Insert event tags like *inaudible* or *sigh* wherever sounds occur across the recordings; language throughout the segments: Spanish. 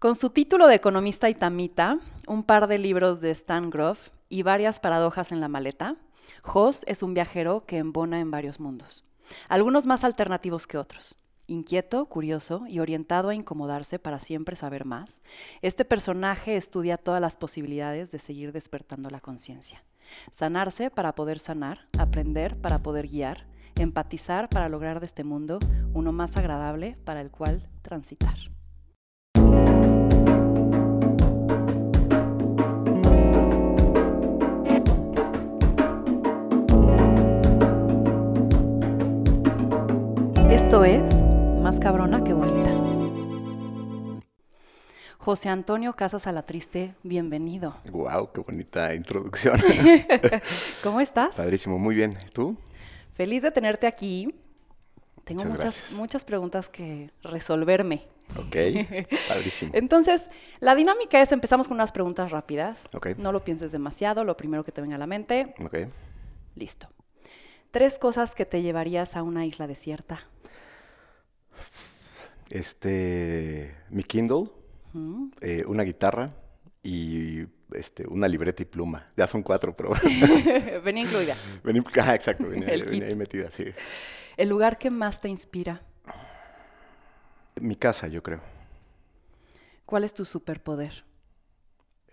Con su título de economista y tamita, un par de libros de Stan Groff y varias paradojas en la maleta, Hoss es un viajero que embona en varios mundos, algunos más alternativos que otros. Inquieto, curioso y orientado a incomodarse para siempre saber más, este personaje estudia todas las posibilidades de seguir despertando la conciencia. Sanarse para poder sanar, aprender para poder guiar, empatizar para lograr de este mundo uno más agradable para el cual transitar. Esto es Más cabrona que bonita. José Antonio Casas a la Triste, bienvenido. Wow, qué bonita introducción. *laughs* ¿Cómo estás? Padrísimo, muy bien. ¿Tú? Feliz de tenerte aquí. Tengo Muchas muchas, gracias. muchas preguntas que resolverme. Ok, *laughs* padrísimo. Entonces, la dinámica es, empezamos con unas preguntas rápidas. Ok. No lo pienses demasiado, lo primero que te venga a la mente. Ok. Listo. Tres cosas que te llevarías a una isla desierta. Este, mi Kindle, eh, una guitarra y este, una libreta y pluma. Ya son cuatro, pero *laughs* *laughs* Venía incluida. ah, exacto, venía, El venía kit. ahí metida, sí. El lugar que más te inspira. Mi casa, yo creo. ¿Cuál es tu superpoder?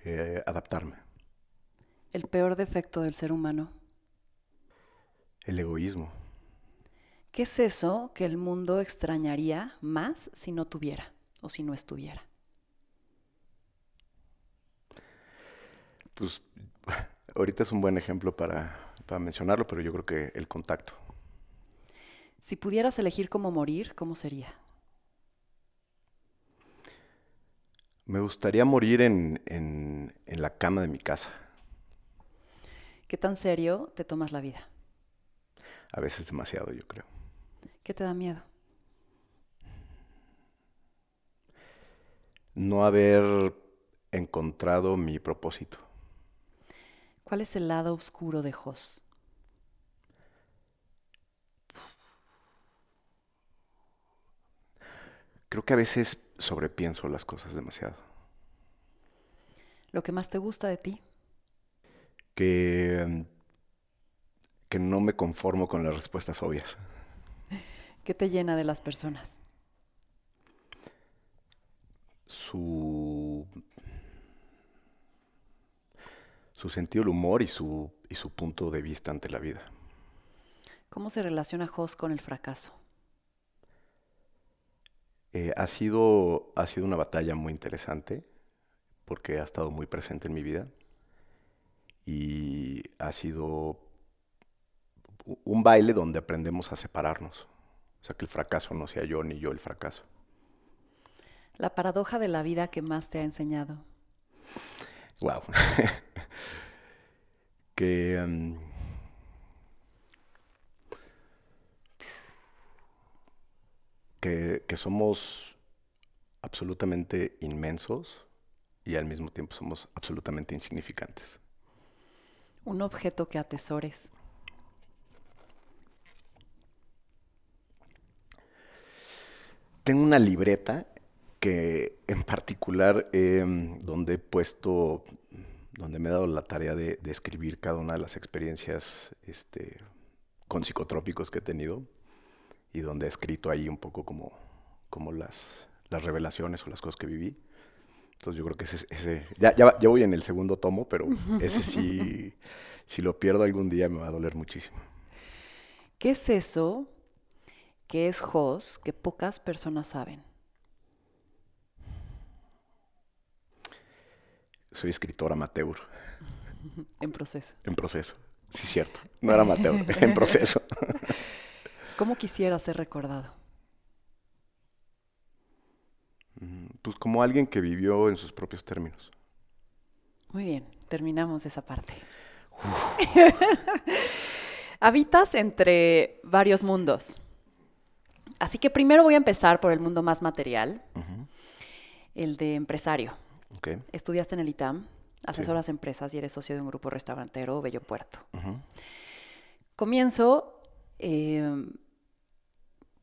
Eh, adaptarme. El peor defecto del ser humano. El egoísmo. ¿Qué es eso que el mundo extrañaría más si no tuviera o si no estuviera? Pues *laughs* ahorita es un buen ejemplo para, para mencionarlo, pero yo creo que el contacto. Si pudieras elegir cómo morir, ¿cómo sería? Me gustaría morir en, en, en la cama de mi casa. ¿Qué tan serio te tomas la vida? A veces demasiado, yo creo. ¿Qué te da miedo? no haber encontrado mi propósito. ¿Cuál es el lado oscuro de Jos? Creo que a veces sobrepienso las cosas demasiado. ¿Lo que más te gusta de ti? Que, mm, que no me conformo con las respuestas obvias. ¿Qué te llena de las personas? Su, su sentido del humor y su, y su punto de vista ante la vida. ¿Cómo se relaciona Jos con el fracaso? Eh, ha, sido, ha sido una batalla muy interesante porque ha estado muy presente en mi vida y ha sido un baile donde aprendemos a separarnos. O sea, que el fracaso no sea yo ni yo el fracaso. La paradoja de la vida que más te ha enseñado. Wow. *laughs* que mm, que, que somos absolutamente inmensos y al mismo tiempo somos absolutamente insignificantes. Un objeto que atesores. Tengo una libreta que en particular eh, donde he puesto, donde me he dado la tarea de, de escribir cada una de las experiencias este, con psicotrópicos que he tenido y donde he escrito ahí un poco como, como las, las revelaciones o las cosas que viví. Entonces yo creo que ese, ese ya, ya, ya voy en el segundo tomo, pero *laughs* ese sí, si lo pierdo algún día me va a doler muchísimo. ¿Qué es eso que es Jos que pocas personas saben? Soy escritor amateur, *laughs* En proceso. en proceso. Sí, cierto. No era amateur, *laughs* en proceso. *laughs* ¿Cómo quisiera ser recordado? Pues como alguien que vivió en sus propios términos. Muy bien, terminamos esa parte. Habitas entre varios mundos. Así que primero voy a empezar por el mundo más material, el de empresario. Estudiaste en el ITAM, asesoras empresas y eres socio de un grupo restaurantero, Bello Puerto. Comienzo eh,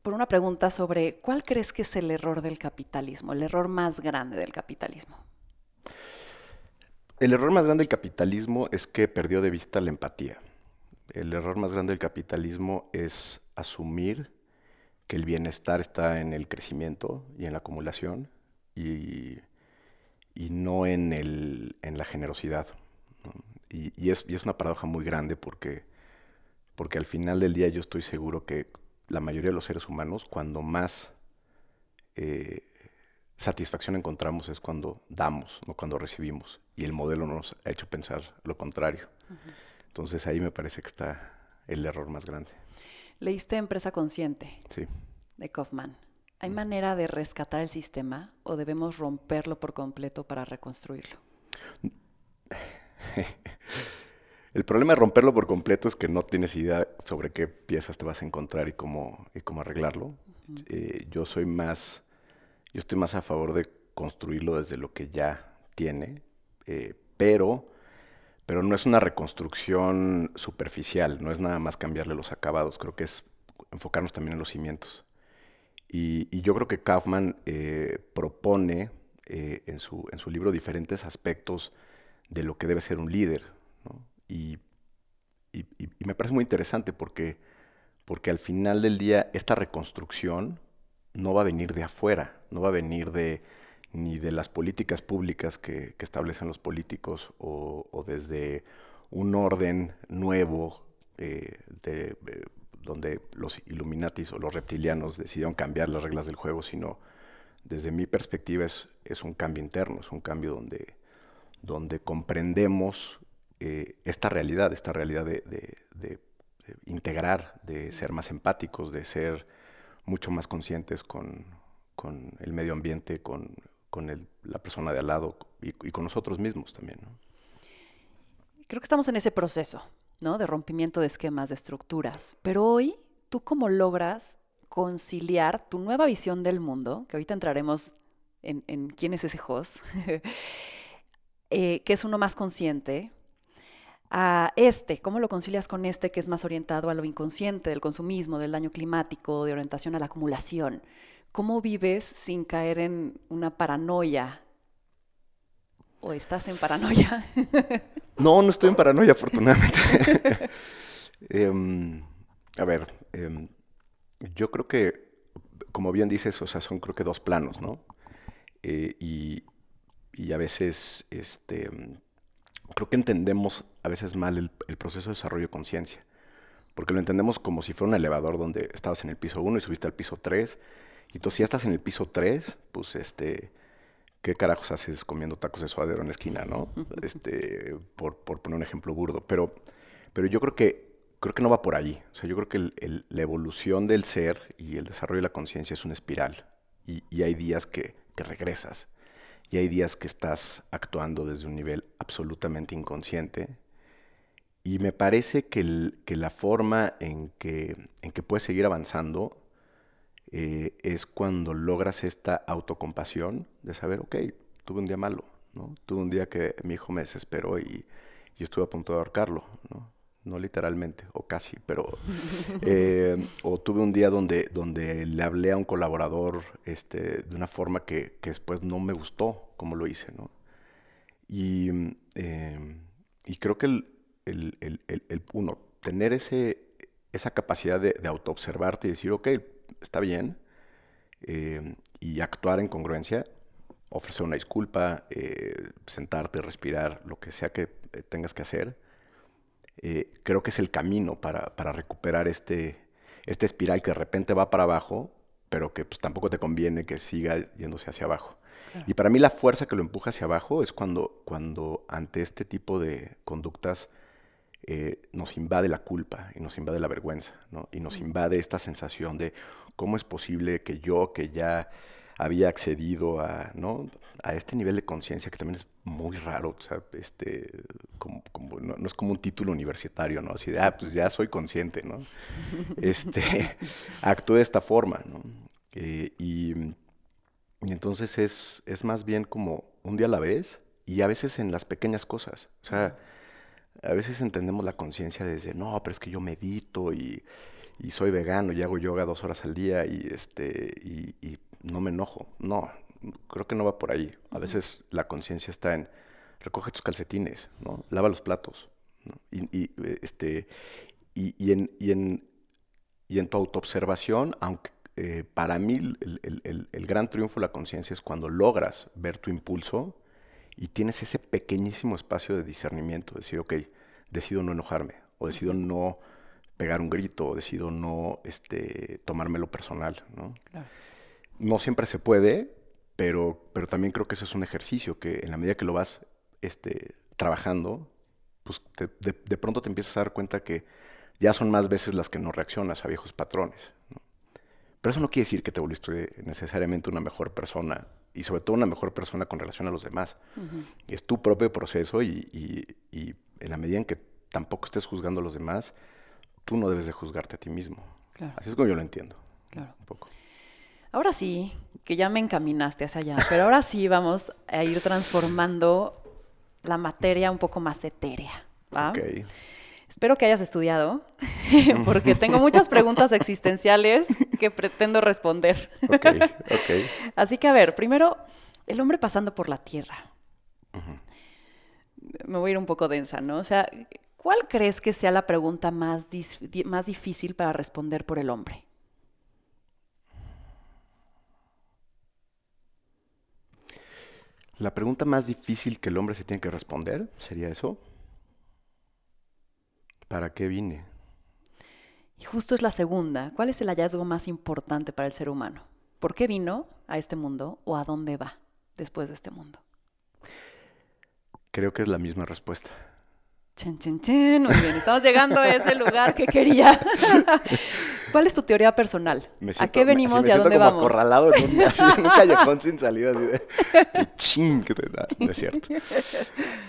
por una pregunta sobre cuál crees que es el error del capitalismo, el error más grande del capitalismo. El error más grande del capitalismo es que perdió de vista la empatía. El error más grande del capitalismo es asumir que el bienestar está en el crecimiento y en la acumulación y, no en, el, en, la generosidad. Y, es, y, es, una paradoja muy grande porque, porque al final del día yo estoy seguro que la mayoría de los seres humanos, cuando más eh, satisfacción encontramos es cuando damos, no cuando recibimos. Y el modelo nos ha hecho pensar lo contrario. Entonces ahí me parece que está el error más grande. Leíste Empresa Consciente sí. de Kaufman. ¿Hay manera de rescatar el sistema o debemos romperlo por completo para reconstruirlo? *laughs* el problema de romperlo por completo es que no tienes idea sobre qué piezas te vas a encontrar y cómo, y cómo arreglarlo. Eh, yo soy más, yo estoy más a favor de construirlo desde lo que ya tiene, eh, pero pero no es una reconstrucción superficial, no es nada más cambiarle los acabados, creo que es enfocarnos también en los cimientos. Y, yo creo que Kaufman eh, propone eh, en, su, en, su, libro diferentes aspectos de lo que debe ser un líder. Y, y, me parece muy interesante porque, porque al final del día esta reconstrucción no va a venir de afuera, no va a venir de, ni de las políticas públicas que, establecen los políticos o, desde un orden nuevo eh, de, eh, donde los Illuminatis o los reptilianos decidieron cambiar las reglas del juego, sino desde mi perspectiva es, un cambio interno, es un cambio donde, donde comprendemos eh, esta realidad, esta realidad de, de, integrar, de ser más empáticos, de ser mucho más conscientes con, con el medio ambiente, con, con la persona de al lado y, con nosotros mismos también. Creo que estamos en ese proceso, ¿no? De rompimiento de esquemas, de estructuras. Pero hoy, ¿tú cómo logras conciliar tu nueva visión del mundo, que ahorita entraremos en, quién es ese host, *laughs* eh, que es uno más consciente, a este, ¿cómo lo concilias con este que es más orientado a lo inconsciente, del consumismo, del daño climático, de orientación a la acumulación? ¿Cómo vives sin caer en una paranoia? ¿O estás en paranoia? *laughs* no, no estoy en paranoia, afortunadamente. *laughs* Em, a ver, em, yo creo que, como bien dices, o sea, son creo que dos planos, ¿no? Eh, y, a veces, este, creo que entendemos a veces mal el, el proceso de desarrollo de conciencia. Porque lo entendemos como si fuera un elevador donde estabas en el piso 1 y subiste al piso 3 y entonces, si ya estás en el piso 3, pues este, ¿qué carajos haces comiendo tacos de suadero en la esquina, no? *laughs* Este, por, poner un ejemplo burdo. Pero, pero yo creo que, creo que no va por ahí. O sea, yo creo que la evolución del ser y el desarrollo de la conciencia es una espiral. Y, hay días que, regresas. Y hay días que estás actuando desde un nivel absolutamente inconsciente. Y me parece que, que la forma en que, en que puedes seguir avanzando eh, es cuando logras esta autocompasión de saber, ok, tuve un día malo, ¿no? Tuve un día que mi hijo me desesperó y, y estuve a punto de ahorcarlo, ¿no? No literalmente, o casi, pero... *laughs* Eh, o tuve un día donde, donde le hablé a un colaborador este, de una forma que, que después no me gustó como lo hice, ¿no? Y, em, y creo que el, el, el, el, uno, tener ese, esa capacidad de, de autoobservarte y decir, ok, está bien, eh, y actuar en congruencia, ofrecer una disculpa, eh, sentarte, respirar, lo que sea que eh, tengas que hacer, creo que es el camino para, recuperar este, este espiral que de repente va para abajo, pero que pues, tampoco te conviene que siga yéndose hacia abajo. Y para mí la fuerza que lo empuja hacia abajo es cuando, cuando ante este tipo de conductas eh, nos invade la culpa y nos invade la vergüenza, ¿no? Y nos invade esta sensación de cómo es posible que yo, que ya había accedido a, ¿no? a este nivel de conciencia que también es muy raro, o sea, este, como, no, es como un título universitario, ¿no? Así de, ah, pues ya soy consciente, ¿no? *laughs* este, *laughs* actúe de esta forma, ¿no? Eh, y, y, entonces es, es más bien como un día a la vez y a veces en las pequeñas cosas, o sea, a veces entendemos la conciencia desde, no, pero es que yo medito y, y soy vegano y hago yoga dos horas al día y, este, y, y no me enojo. No, creo que no va por ahí. A veces la conciencia está en recoge tus calcetines, ¿no? Lava los platos. Y, y, este, y, y, en, y, en, y en tu autoobservación, aunque eh, para mí el, el, el, gran triunfo de la conciencia es cuando logras ver tu impulso y tienes ese pequeñísimo espacio de discernimiento, decir, ok, decido no enojarme, o decido no pegar un grito, o decido no este, tomármelo personal, ¿no? Claro. No siempre se puede, pero, pero también creo que eso es un ejercicio que en la medida que lo vas este, trabajando, pues te, de, de, pronto te empiezas a dar cuenta que ya son más veces las que no reaccionas a viejos patrones. ¿no? Pero eso no quiere decir que te volviste necesariamente una mejor persona y sobre todo una mejor persona con relación a los demás. Uh -huh. Es tu propio proceso y, y, y, en la medida en que tampoco estés juzgando a los demás, tú no debes de juzgarte a ti mismo. Claro. Así es como yo lo entiendo. Claro. Un poco. Ahora sí, que ya me encaminaste hacia allá, pero ahora sí vamos a ir transformando la materia un poco más etérea. ¿va? Okay. Espero que hayas estudiado, *laughs* porque tengo muchas preguntas existenciales que pretendo responder. Okay, okay. *laughs* Así que, a ver, primero, el hombre pasando por la Tierra. Uh -huh. Me voy a ir un poco densa, ¿no? O sea, ¿cuál crees que sea la pregunta más, más difícil para responder por el hombre? La pregunta más difícil que el hombre se tiene que responder sería eso. ¿Para qué vine? Y justo es la segunda. ¿Cuál es el hallazgo más importante para el ser humano? ¿Por qué vino a este mundo o a dónde va después de este mundo? Creo que es la misma respuesta. Chen, chen, chen. Muy bien, estamos llegando a ese lugar que quería. *laughs* ¿Cuál es tu teoría personal? Siento, ¿A qué venimos me, y a dónde como vamos? acorralado en un, así, en un *laughs* callejón sin salida. Así de, ching, que te da. Es cierto.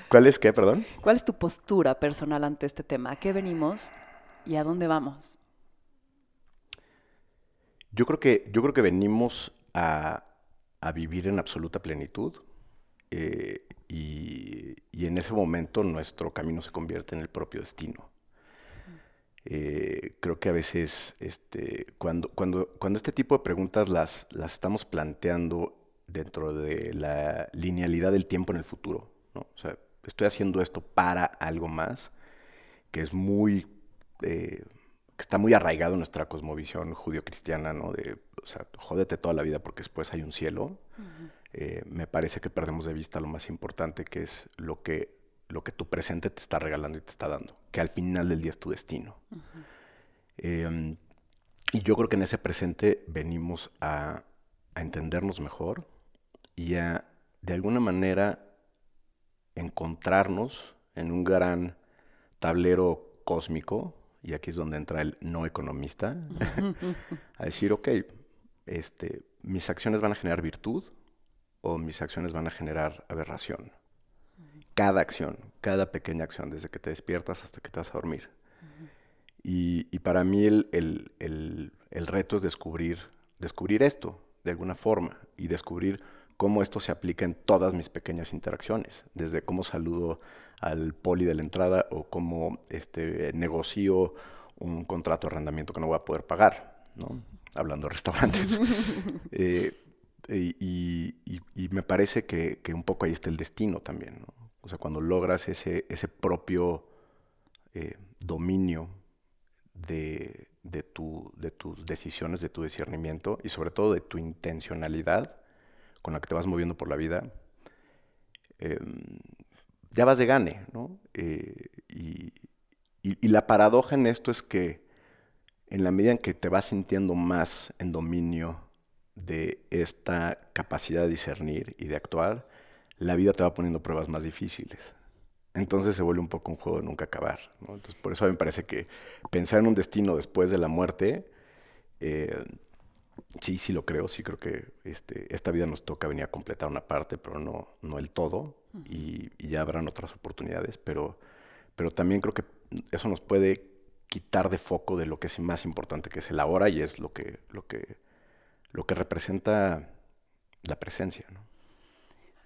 ¿Cuál es qué, perdón? ¿Cuál es tu postura personal ante este tema? ¿A qué venimos y a dónde vamos? Yo creo que, yo creo que venimos a, a vivir en absoluta plenitud. Eh, y, y, en ese momento nuestro camino se convierte en el propio destino. Eh, creo que a veces este, cuando, cuando, cuando este tipo de preguntas las, las estamos planteando dentro de la linealidad del tiempo en el futuro, ¿no? o sea, estoy haciendo esto para algo más, que es muy, eh, que está muy arraigado en nuestra cosmovisión judío-cristiana, ¿no? De, o sea, jódete toda la vida porque después hay un cielo. Uh -huh. eh, me parece que perdemos de vista lo más importante, que es lo que, lo que tu presente te está regalando y te está dando, que al final del día es tu destino. Uh -huh. eh, y yo creo que en ese presente venimos a, a entendernos mejor y a, de alguna manera, encontrarnos en un gran tablero cósmico, y aquí es donde entra el no economista, *laughs* a decir, ok, este, mis acciones van a generar virtud o mis acciones van a generar aberración. Cada acción, cada pequeña acción, desde que te despiertas hasta que te vas a dormir. Y, y, para mí el, el, el, el, reto es descubrir, descubrir esto de alguna forma y descubrir cómo esto se aplica en todas mis pequeñas interacciones, desde cómo saludo al poli de la entrada o cómo este, negocio un contrato de arrendamiento que no voy a poder pagar, ¿no? hablando de restaurantes. *laughs* eh, y, y, y, me parece que, que, un poco ahí está el destino también. ¿no? O sea, cuando logras ese, ese propio eh, dominio de, de, tu, de tus decisiones, de tu discernimiento y sobre todo de tu intencionalidad con la que te vas moviendo por la vida, eh, ya vas de gane, ¿no? Eh, y, y, la paradoja en esto es que en la medida en que te vas sintiendo más en dominio de esta capacidad de discernir y de actuar, la vida te va poniendo pruebas más difíciles. Entonces se vuelve un poco un juego de nunca acabar. ¿no? Entonces, por eso a mí me parece que pensar en un destino después de la muerte, eh, sí, sí lo creo, sí creo que este, esta vida nos toca venir a completar una parte, pero no, no el todo, y, y, ya habrán otras oportunidades, pero, pero también creo que eso nos puede quitar de foco de lo que es más importante, que es el ahora, y es lo que, lo que, lo que representa la presencia. ¿no?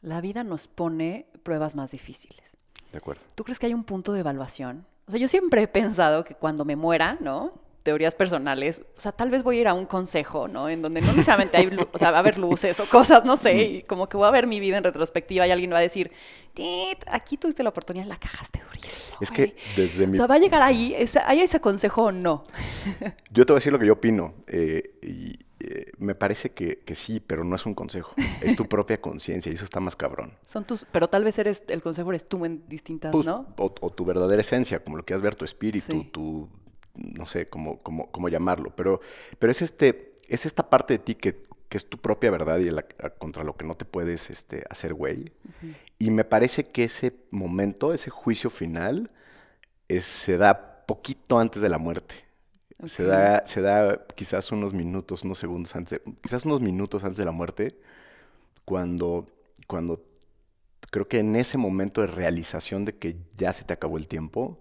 La vida nos pone pruebas más difíciles. De acuerdo. ¿Tú crees que hay un punto de evaluación? O sea, yo siempre he pensado que cuando me muera, ¿no? teorías personales, o sea, tal vez voy a ir a un consejo, ¿no? En donde no necesariamente hay, o sea, va a haber luces o cosas, no sé, y como que voy a ver mi vida en retrospectiva y alguien va a decir, aquí tuviste la oportunidad, la cagaste durísimo. Es que desde mi... O sea, va a llegar ahí, ¿hay ese consejo o no? Yo te voy a decir lo que yo opino, eh, y eh, me parece que, sí, pero no es un consejo, es tu *laughs* propia conciencia y eso está más cabrón. Son tus, pero tal vez eres, el consejo eres tú en distintas, pues, ¿no? O, o, tu verdadera esencia, como lo quieras ver, tu espíritu, tu no sé cómo, cómo, cómo llamarlo, pero, pero es, este, es esta parte de ti que, que es tu propia verdad y contra lo que no te puedes este, hacer güey. Y me parece que ese momento, ese juicio final, se da poquito antes de la muerte. Se, da, se da quizás unos minutos, unos segundos antes, quizás unos minutos antes de la muerte, cuando, cuando creo que en ese momento de realización de que ya se te acabó el tiempo,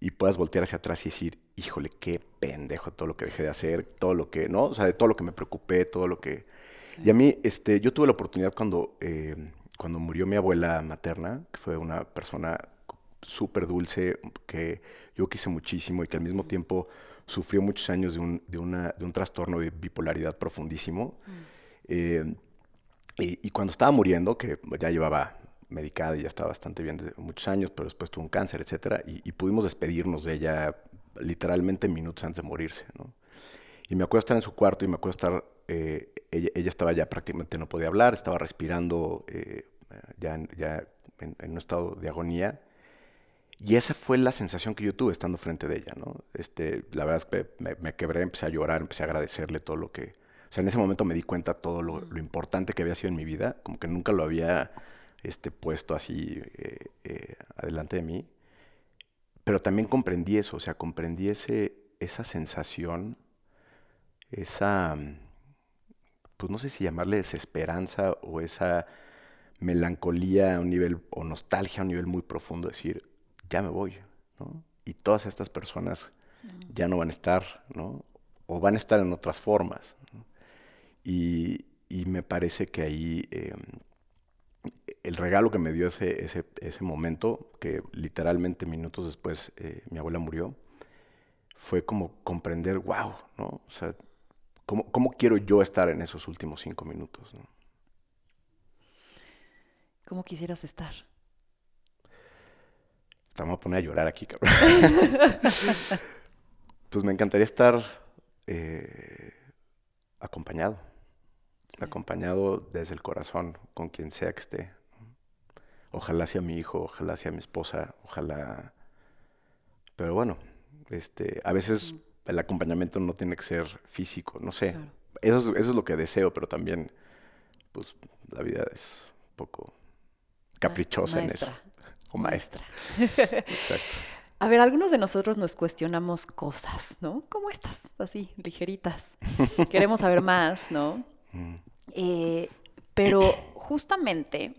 y puedas voltear hacia atrás y decir, híjole, qué pendejo todo lo que dejé de hacer, todo lo que, ¿no? O sea, de todo lo que me preocupé, todo lo que... Y a mí, este, yo tuve la oportunidad cuando, eh, cuando murió mi abuela materna, que fue una persona súper dulce, que yo quise muchísimo y que al mismo tiempo sufrió muchos años de un, de una, de un trastorno de bipolaridad profundísimo. Mm. Eh, y, y, cuando estaba muriendo, que ya llevaba medicada y ya estaba bastante bien de muchos años, pero después tuvo un cáncer, etcétera, y, pudimos despedirnos de ella literalmente minutos antes de morirse, ¿no? Y me acuerdo estar en su cuarto y me acuerdo estar, eh, ella, estaba ya prácticamente no podía hablar, estaba respirando eh, ya, ya en, un estado de agonía. Y esa fue la sensación que yo tuve estando frente de ella, ¿no? Este, la verdad es que me, quebré, empecé a llorar, empecé a agradecerle todo lo que... O sea, en ese momento me di cuenta todo lo, lo importante que había sido en mi vida, como que nunca lo había este, puesto así eh, eh, adelante de mí. Pero también comprendí eso, o sea, comprendí ese, esa sensación, esa, pues no sé si llamarle desesperanza o esa melancolía a un nivel, o nostalgia a un nivel muy profundo, decir, ya me voy, ¿no? Y todas estas personas ya no van a estar, ¿no? O van a estar en otras formas. Y, me parece que ahí em, el regalo que me dio ese, ese, ese momento, que literalmente minutos después eh, mi abuela murió, fue como comprender, wow, ¿no? O sea, ¿cómo, ¿cómo, quiero yo estar en esos últimos cinco minutos? ¿no? ¿Cómo quisieras estar? Estamos a poner a llorar aquí, cabrón. *laughs* pues me encantaría estar eh, acompañado acompañado desde el corazón, con quien sea que esté. Ojalá sea mi hijo, ojalá sea mi esposa, ojalá... Pero bueno, este, a veces el acompañamiento no tiene que ser físico, no sé. Eso, es, eso es lo que deseo, pero también, pues, la vida es un poco caprichosa en eso. O maestra. Exacto. *laughs* A ver, algunos de nosotros nos cuestionamos cosas, ¿no? ¿Cómo estás? Así, ligeritas. Queremos saber más, ¿no? Mm. Eh, pero justamente,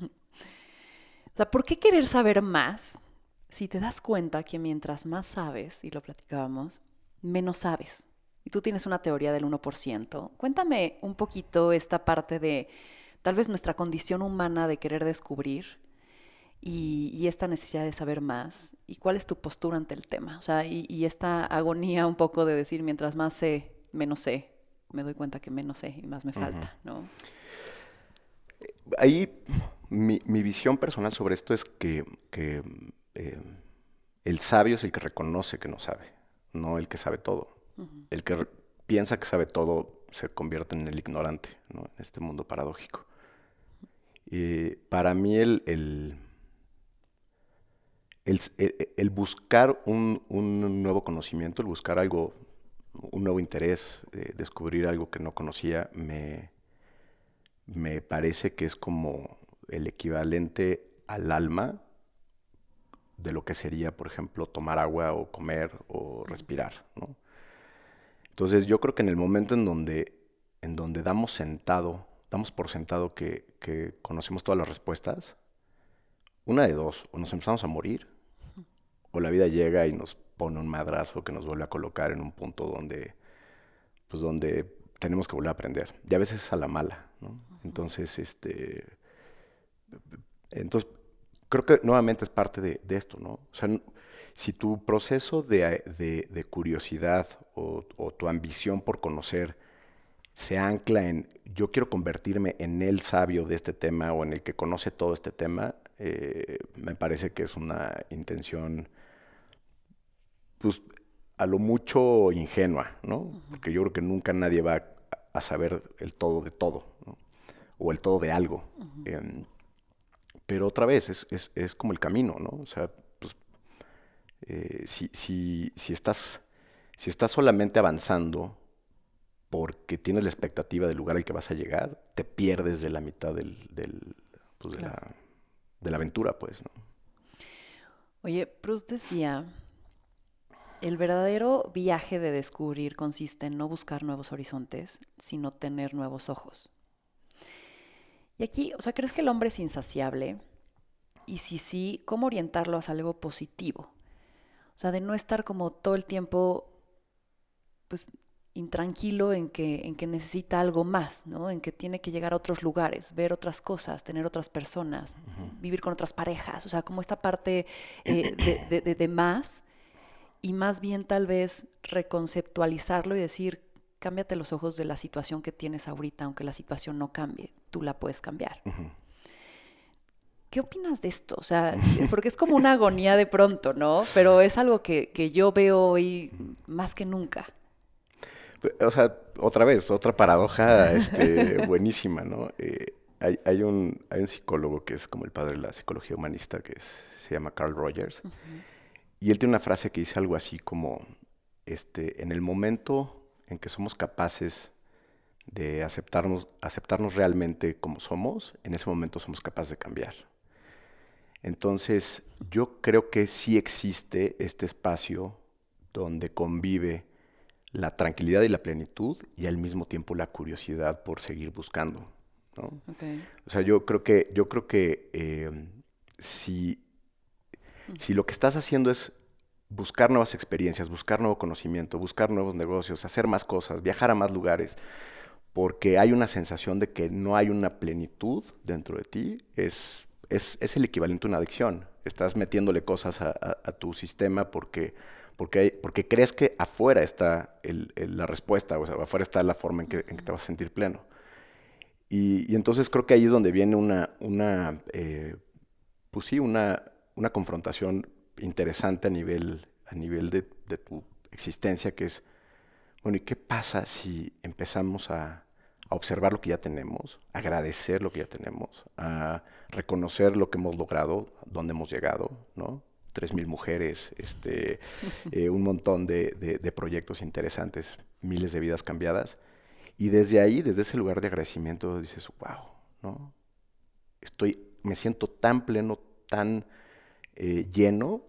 o sea, ¿por qué querer saber más si te das cuenta que mientras más sabes, y lo platicábamos, menos sabes? Y tú tienes una teoría del 1%. Cuéntame un poquito esta parte de tal vez nuestra condición humana de querer descubrir y, esta necesidad de saber más. ¿Y cuál es tu postura ante el tema? O sea, y, y esta agonía un poco de decir, mientras más sé, menos sé me doy cuenta que menos sé y más me falta, ¿no? Ahí mi, visión personal sobre esto es que, eh, el sabio es el que reconoce que no sabe, no el que sabe todo. El que piensa que sabe todo se convierte en el ignorante, ¿no? En este mundo paradójico. Y para mí el, el, el, buscar un, un, nuevo conocimiento, el buscar algo un nuevo interés, de descubrir algo que no conocía, me, me parece que es como el equivalente al alma de lo que sería, por ejemplo, tomar agua o comer o respirar. ¿no? Entonces yo creo que en el momento en donde, en donde damos sentado, damos por sentado que, que conocemos todas las respuestas, una de dos, o nos empezamos a morir, o la vida llega y nos pone un madrazo que nos vuelve a colocar en un punto donde, pues donde tenemos que volver a aprender. Y a veces a la mala, ¿no? Entonces, este, entonces, creo que nuevamente es parte de, esto, ¿no? O sea, si tu proceso de, curiosidad o, tu ambición por conocer se ancla en yo quiero convertirme en el sabio de este tema o en el que conoce todo este tema, eh, me parece que es una intención, pues, a lo mucho ingenua, ¿no? Porque yo creo que nunca nadie va a, saber el todo de todo, ¿no? O el todo de algo. Em, pero otra vez, es, es, como el camino, ¿no? O sea, pues, eh, si, si, si, estás, si estás solamente avanzando porque tienes la expectativa del lugar al que vas a llegar, te pierdes de la mitad del, pues, de, la, de, la, aventura, pues, ¿no? Oye, Proust decía, el verdadero viaje de descubrir consiste en no buscar nuevos horizontes, sino tener nuevos ojos. Y aquí, o sea, ¿crees que el hombre es insaciable? Y si sí, ¿cómo orientarlo hacia algo positivo? O sea, de no estar como todo el tiempo, pues, intranquilo en que, en que necesita algo más, ¿no? En que tiene que llegar a otros lugares, ver otras cosas, tener otras personas, vivir con otras parejas, o sea, como esta parte eh, de, de, más, y más bien tal vez reconceptualizarlo y decir, cámbiate los ojos de la situación que tienes ahorita, aunque la situación no cambie, tú la puedes cambiar. ¿Qué opinas de esto? O sea, *laughs* porque es como una agonía de pronto, ¿no? Pero es algo que, que yo veo hoy más que nunca. O sea, otra vez, otra paradoja este, *laughs* buenísima, ¿no? Eh, hay, un, hay un psicólogo que es como el padre de la psicología humanista, que se llama Carl Rogers, y él tiene una frase que dice algo así como, este, en el momento en que somos capaces de aceptarnos, aceptarnos realmente como somos, en ese momento somos capaces de cambiar. Entonces, yo creo que sí existe este espacio donde convive la tranquilidad y la plenitud y al mismo tiempo la curiosidad por seguir buscando. ¿no? O sea, yo creo que, yo creo que eh, si, si lo que estás haciendo es buscar nuevas experiencias, buscar nuevo conocimiento, buscar nuevos negocios, hacer más cosas, viajar a más lugares, porque hay una sensación de que no hay una plenitud dentro de ti, es, es, es el equivalente a una adicción. Estás metiéndole cosas a, a tu sistema porque porque, porque crees que afuera está la respuesta, o sea, afuera está la forma en que, te vas a sentir pleno. Y, entonces creo que ahí es donde viene una, una eh, pues sí, una, una confrontación interesante a nivel, a nivel de, de, tu existencia, que es, bueno, ¿y qué pasa si empezamos a, a observar lo que ya tenemos, agradecer lo que ya tenemos, a reconocer lo que hemos logrado, dónde hemos llegado, ¿no? 3.000 mujeres, este, *laughs* eh, un montón de, proyectos interesantes, miles de vidas cambiadas. Y desde ahí, desde ese lugar de agradecimiento, dices, wow, ¿no? Estoy, me siento tan pleno, tan eh, lleno,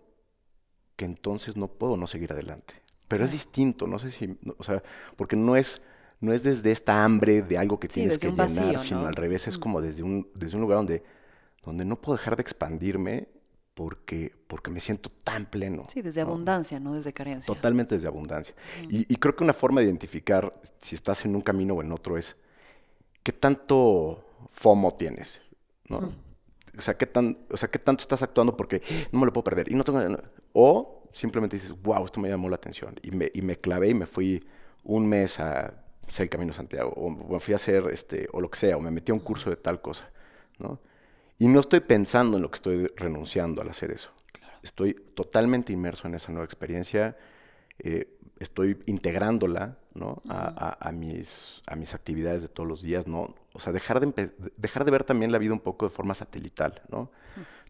que entonces no puedo no seguir adelante. Pero es distinto, no sé si, o sea, porque no es, no es desde esta hambre de algo que tienes que llenar, sino al revés, es como desde un, desde un lugar donde, donde no puedo dejar de expandirme porque, porque me siento tan pleno. Sí, desde abundancia, no desde carencia. Totalmente desde abundancia. y, creo que una forma de identificar si estás en un camino o en otro es qué tanto FOMO tienes, ¿no? O sea, qué tan, o sea, qué tanto estás actuando porque no me lo puedo perder y no tengo o simplemente dices, "Wow, esto me llamó la atención" y me, y me clavé y me fui un mes a hacer el Camino de Santiago o me fui a hacer este o lo que sea o me metí a un curso de tal cosa, ¿no? Y no estoy pensando en lo que estoy renunciando al hacer eso. Estoy totalmente inmerso en esa nueva experiencia. Eh, estoy integrándola ¿no? a, mis, a mis actividades de todos los días. ¿no? O sea, dejar de, dejar de ver también la vida un poco de forma satelital. ¿no?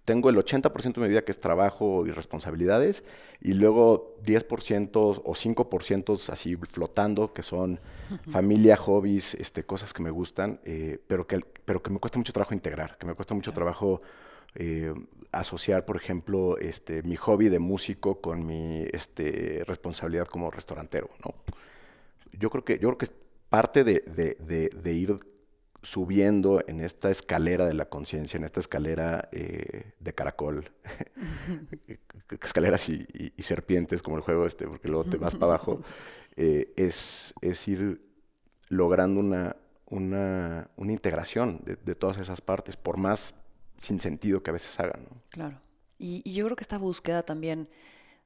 tengo el 80% de mi vida que es trabajo y responsabilidades, y luego 10% o 5% así flotando, que son familia, hobbies, este, cosas que me gustan, eh, pero, que, pero que me cuesta mucho trabajo integrar, que me cuesta mucho trabajo eh, asociar, por ejemplo, este, mi hobby de músico con mi este, responsabilidad como restaurantero. ¿no? Yo, creo que, yo creo que parte de, de, de ir subiendo en esta escalera de la conciencia, en esta escalera eh, de caracol, *laughs* *laughs* escaleras y, serpientes como el juego este, porque luego te vas para abajo, *laughs* eh, es, es, ir logrando una, una, una integración de, todas esas partes, por más sin sentido que a veces hagan. Claro. Y, y, yo creo que esta búsqueda también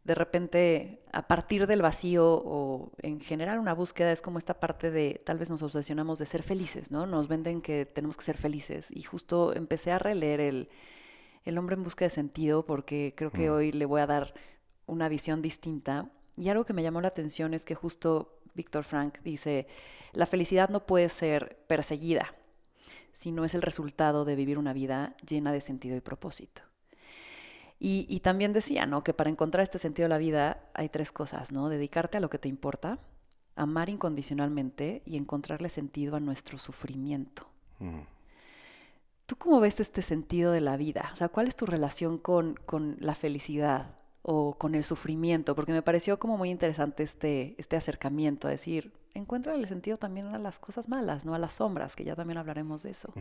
de repente a partir del vacío o en general una búsqueda es como esta parte de tal vez nos obsesionamos de ser felices, ¿no? Nos venden que tenemos que ser felices y justo empecé a releer el, el hombre en busca de sentido porque creo que mm. hoy le voy a dar una visión distinta y algo que me llamó la atención es que justo Víctor Frank dice, la felicidad no puede ser perseguida, sino es el resultado de vivir una vida llena de sentido y propósito. Y, también decía, ¿no? Que para encontrar este sentido de la vida hay tres cosas, ¿no? Dedicarte a lo que te importa, amar incondicionalmente y encontrarle sentido a nuestro sufrimiento. Mm. ¿Tú cómo ves este sentido de la vida? O sea, ¿cuál es tu relación con, con la felicidad o con el sufrimiento? Porque me pareció como muy interesante este, este acercamiento, a decir, encuentra el sentido también a las cosas malas, no a las sombras, que ya también hablaremos de eso.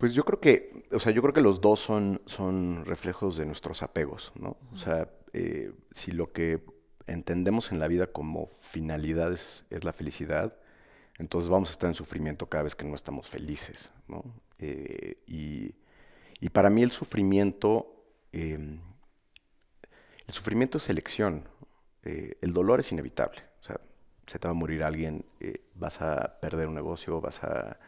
Pues yo creo que, o sea, yo creo que los dos son, son reflejos de nuestros apegos, ¿no? O sea, eh, si lo que entendemos en la vida como finalidad es, la felicidad, entonces vamos a estar en sufrimiento cada vez que no estamos felices, ¿no? Eh, y, para mí el sufrimiento, em, el sufrimiento es elección, eh, el dolor es inevitable, se te va a morir alguien, vas a perder un negocio, vas a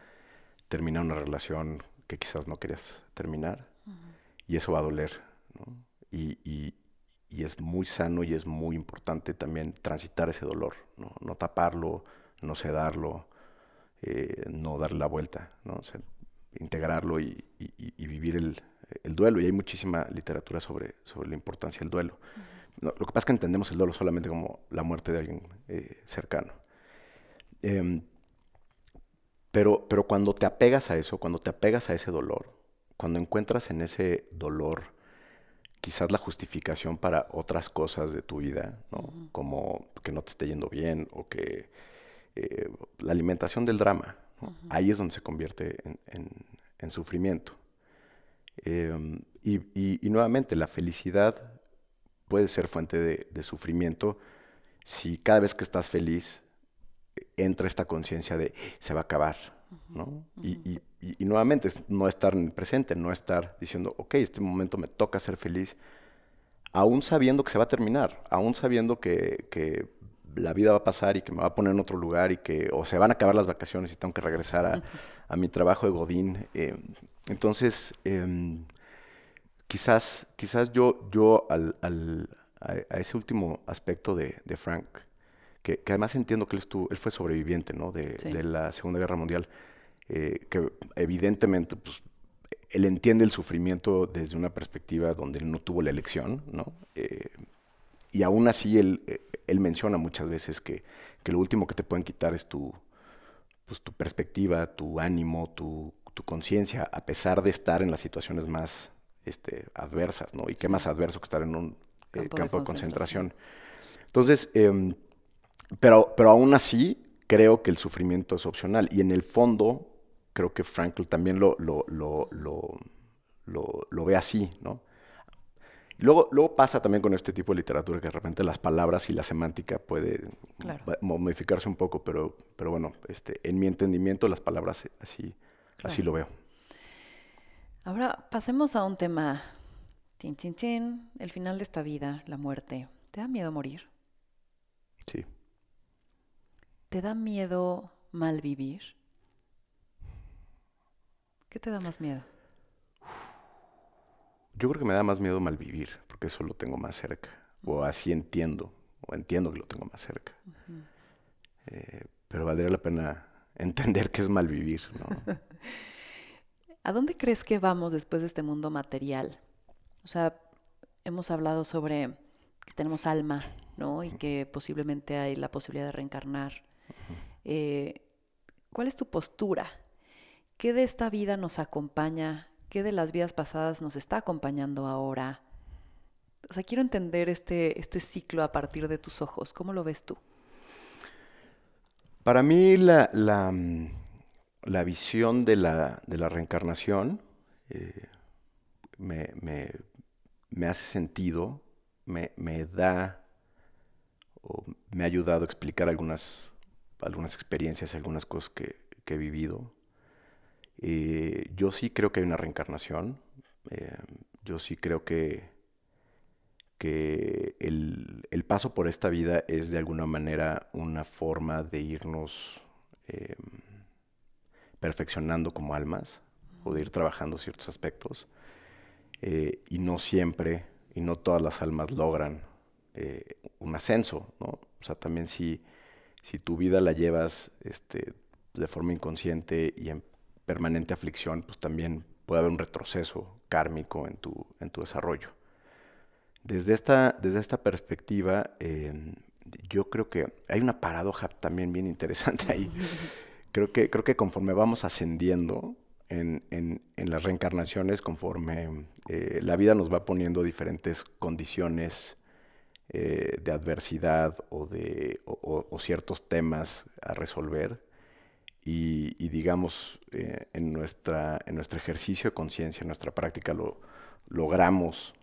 terminar una relación que quizás no querías terminar y eso va a doler. Y, y, es muy sano y es muy importante también transitar ese dolor, no, taparlo, no sedarlo, eh, no darle la vuelta, ¿no? integrarlo y, vivir el, duelo. Y hay muchísima literatura sobre, sobre la importancia del duelo. Lo que pasa es que entendemos el duelo solamente como la muerte de alguien eh, cercano. Em, pero, pero cuando te apegas a eso, cuando te apegas a ese dolor, cuando encuentras en ese dolor quizás la justificación para otras cosas de tu vida, ¿no? como que no te esté yendo bien o que eh, la alimentación del drama, ahí es donde se convierte en, sufrimiento. Em, y, nuevamente, la felicidad puede ser fuente de, de, sufrimiento si cada vez que estás feliz entra esta conciencia de se va a acabar, ¿no? y, nuevamente no estar presente, no estar diciendo, ok, este momento me toca ser feliz, aún sabiendo que se va a terminar, aún sabiendo que, la vida va a pasar y que me va a poner en otro lugar y que o se van a acabar las vacaciones y tengo que regresar a, mi trabajo de Godín. Eh, entonces, em, quizás, quizás yo, yo al, a, ese último aspecto de, de Frank, que, además entiendo que él, estuvo, él fue sobreviviente ¿no? de, la Segunda Guerra Mundial, eh, que evidentemente pues, él entiende el sufrimiento desde una perspectiva donde él no tuvo la elección, ¿no? Eh, y aún así él, eh, él menciona muchas veces que, que, lo último que te pueden quitar es tu, pues, tu perspectiva, tu ánimo, tu, tu conciencia, a pesar de estar en las situaciones más este, adversas, ¿no? Y qué más adverso que estar en un campo, de, concentración. Entonces, em, pero, pero aún así, creo que el sufrimiento es opcional. Y en el fondo, creo que Frankl también lo, lo, lo, lo, ve así, ¿no? Luego, luego pasa también con este tipo de literatura que de repente las palabras y la semántica puede modificarse un poco, pero, pero bueno, este, en mi entendimiento las palabras así, así lo veo. Ahora pasemos a un tema, chin, chin, chin, el final de esta vida, la muerte. ¿Te da miedo morir? Sí. ¿Te da miedo malvivir? ¿Qué te da más miedo? Yo creo que me da más miedo malvivir, porque eso lo tengo más cerca. O así entiendo, o entiendo que lo tengo más cerca. Eh, pero valdría la pena entender qué es malvivir, ¿no? *laughs* ¿A dónde crees que vamos después de este mundo material? O sea, hemos hablado sobre que tenemos alma, ¿no? Y que posiblemente hay la posibilidad de reencarnar. Eh, ¿Cuál es tu postura? ¿Qué de esta vida nos acompaña? ¿Qué de las vidas pasadas nos está acompañando ahora? O sea, quiero entender este, este ciclo a partir de tus ojos. ¿Cómo lo ves tú? Para mí la, la, mm, visión de la, reencarnación eh, me, hace sentido, me, me da o me ha ayudado a explicar algunas algunas experiencias, algunas cosas que, he vivido. Eh, yo sí creo que hay una reencarnación. Eh, yo sí creo que, que el, paso por esta vida es de alguna manera una forma de irnos perfeccionando como almas o de ir trabajando ciertos aspectos. Eh, y no siempre, y no todas las almas logran eh, un ascenso, ¿no? O sea, también si, si tu vida la llevas este, de forma inconsciente y en permanente aflicción, pues también puede haber un retroceso kármico en tu, en tu desarrollo. Desde esta, desde esta perspectiva, em, yo creo que hay una paradoja también bien interesante ahí. *laughs* creo, que, creo que conforme vamos ascendiendo en, en, las reencarnaciones, conforme eh, la vida nos va poniendo diferentes condiciones eh, de adversidad o, de, o, ciertos temas a resolver, y, digamos, eh, en, nuestra, en nuestro ejercicio de conciencia, en nuestra práctica, lo logramos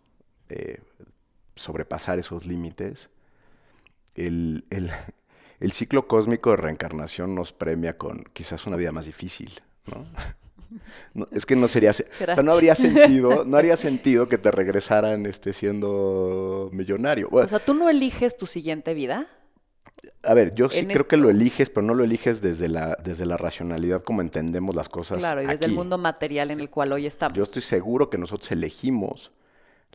sobrepasar esos límites, el, ciclo cósmico de reencarnación nos premia con quizás una vida más difícil, ¿no? *laughs* es que no sería, o sea, no habría sentido, no haría sentido que te regresaran este, siendo millonario. o sea, ¿tú no eliges tu siguiente vida? A ver, yo sí creo que lo eliges, pero no lo eliges desde la, desde la racionalidad como entendemos las cosas. Claro, y desde el mundo material en el cual hoy estamos. Yo estoy seguro que nosotros elegimos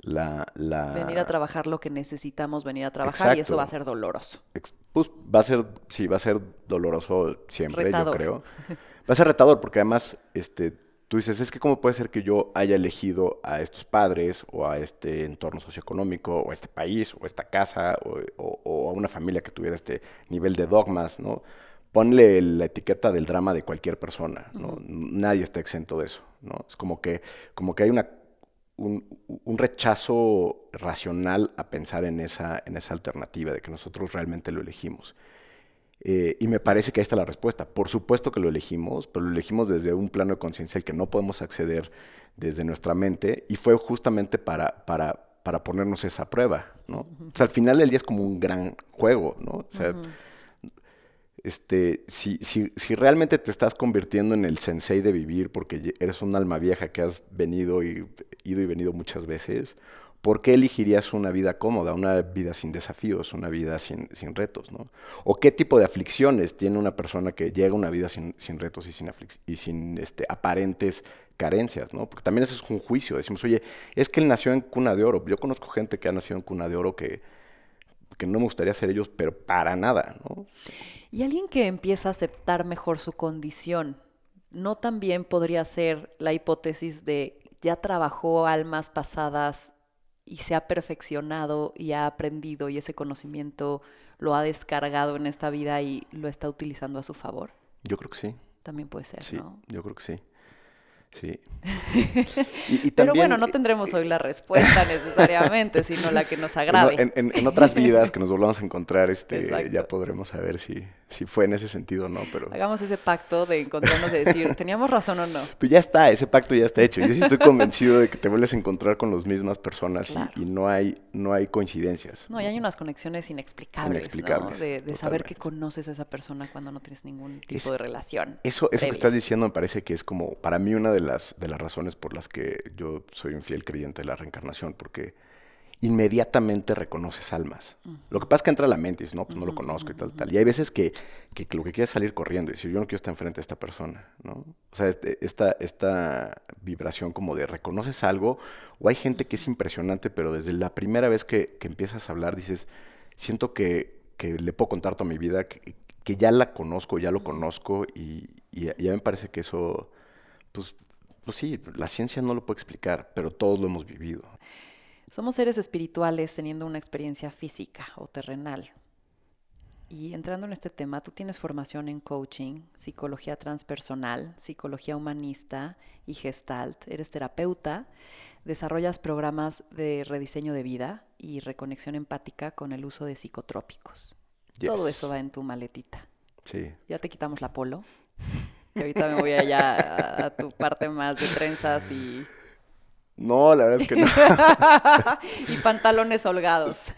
la, Venir a trabajar lo que necesitamos venir a trabajar y eso va a ser doloroso. Pues va a ser, sí, va a ser doloroso siempre, yo creo. *laughs* Va a ser retador porque además, este, tú dices, es que cómo puede ser que yo haya elegido a estos padres o a este entorno socioeconómico o a este país o a esta casa o, a una familia que tuviera este nivel de dogmas, ¿no? Ponle la etiqueta del drama de cualquier persona, ¿no? Nadie está exento de eso, ¿no? Es como que, como que hay una un, rechazo racional a pensar en esa, en esa alternativa, de que nosotros realmente lo elegimos. Eh, y me parece que ahí está la respuesta. Por supuesto que lo elegimos, pero lo elegimos desde un plano de conciencia al que no podemos acceder desde nuestra mente y fue justamente para, para, para ponernos esa prueba, ¿no? O sea, al final del día es como un gran juego, ¿no? O sea, este, si, si, si, realmente te estás convirtiendo en el sensei de vivir porque eres un alma vieja que has venido y ido y venido muchas veces, ¿por qué elegirías una vida cómoda, una vida sin desafíos, una vida sin, sin retos? ¿no? ¿O qué tipo de aflicciones tiene una persona que llega a una vida sin, sin retos y sin, y sin este, aparentes carencias? ¿no? Porque también eso es un juicio. Decimos, oye, es que él nació en cuna de oro. Yo conozco gente que ha nacido en cuna de oro que, que no me gustaría ser ellos, pero para nada. Y alguien que empieza a aceptar mejor su condición, ¿no también podría ser la hipótesis de ya trabajó almas pasadas y se ha perfeccionado y ha aprendido y ese conocimiento lo ha descargado en esta vida y lo está utilizando a su favor? Yo creo que sí. También puede ser, sí, Yo creo que sí. Sí. *laughs* Pero bueno, no tendremos hoy la respuesta *laughs* necesariamente, sino la que nos agrade. En, otras vidas que nos volvamos a encontrar, este, ya podremos saber si, si fue en ese sentido o no. Pero... Hagamos ese pacto de encontrarnos y decir, ¿teníamos razón o no? *laughs* Pues ya está, ese pacto ya está hecho. Yo sí estoy convencido de que te vuelves a encontrar con las mismas personas y, no, hay, no hay coincidencias. No, y hay unas conexiones inexplicables. inexplicables De, saber que conoces a esa persona cuando no tienes ningún tipo de relación. Eso, eso que estás diciendo me parece que es como, para mí, una de las, de las razones por las que yo soy un fiel creyente de la reencarnación, porque inmediatamente reconoces almas. Lo que pasa es que entra a la mente y dices, no, pues no lo conozco y tal, tal. Y hay veces que, que, lo que quieres es salir corriendo y decir, yo no quiero estar enfrente de esta persona, ¿no? O sea, este, esta, esta vibración como de reconoces algo, o hay gente que es impresionante, pero desde la primera vez que, que empiezas a hablar dices, siento que, que, le puedo contar toda mi vida, que, que ya la conozco, ya lo conozco, y, y, ya me parece que eso, pues pues sí, la ciencia no lo puede explicar, pero todos lo hemos vivido. Somos seres espirituales teniendo una experiencia física o terrenal. Y entrando en este tema, tú tienes formación en coaching, psicología transpersonal, psicología humanista y gestalt. Eres terapeuta, desarrollas programas de rediseño de vida y reconexión empática con el uso de psicotrópicos. Todo eso va en tu maletita. Sí. Ya te quitamos la polo. Y ahorita me voy allá a, tu parte más de trenzas y... No, la verdad es que no. *laughs* y pantalones holgados.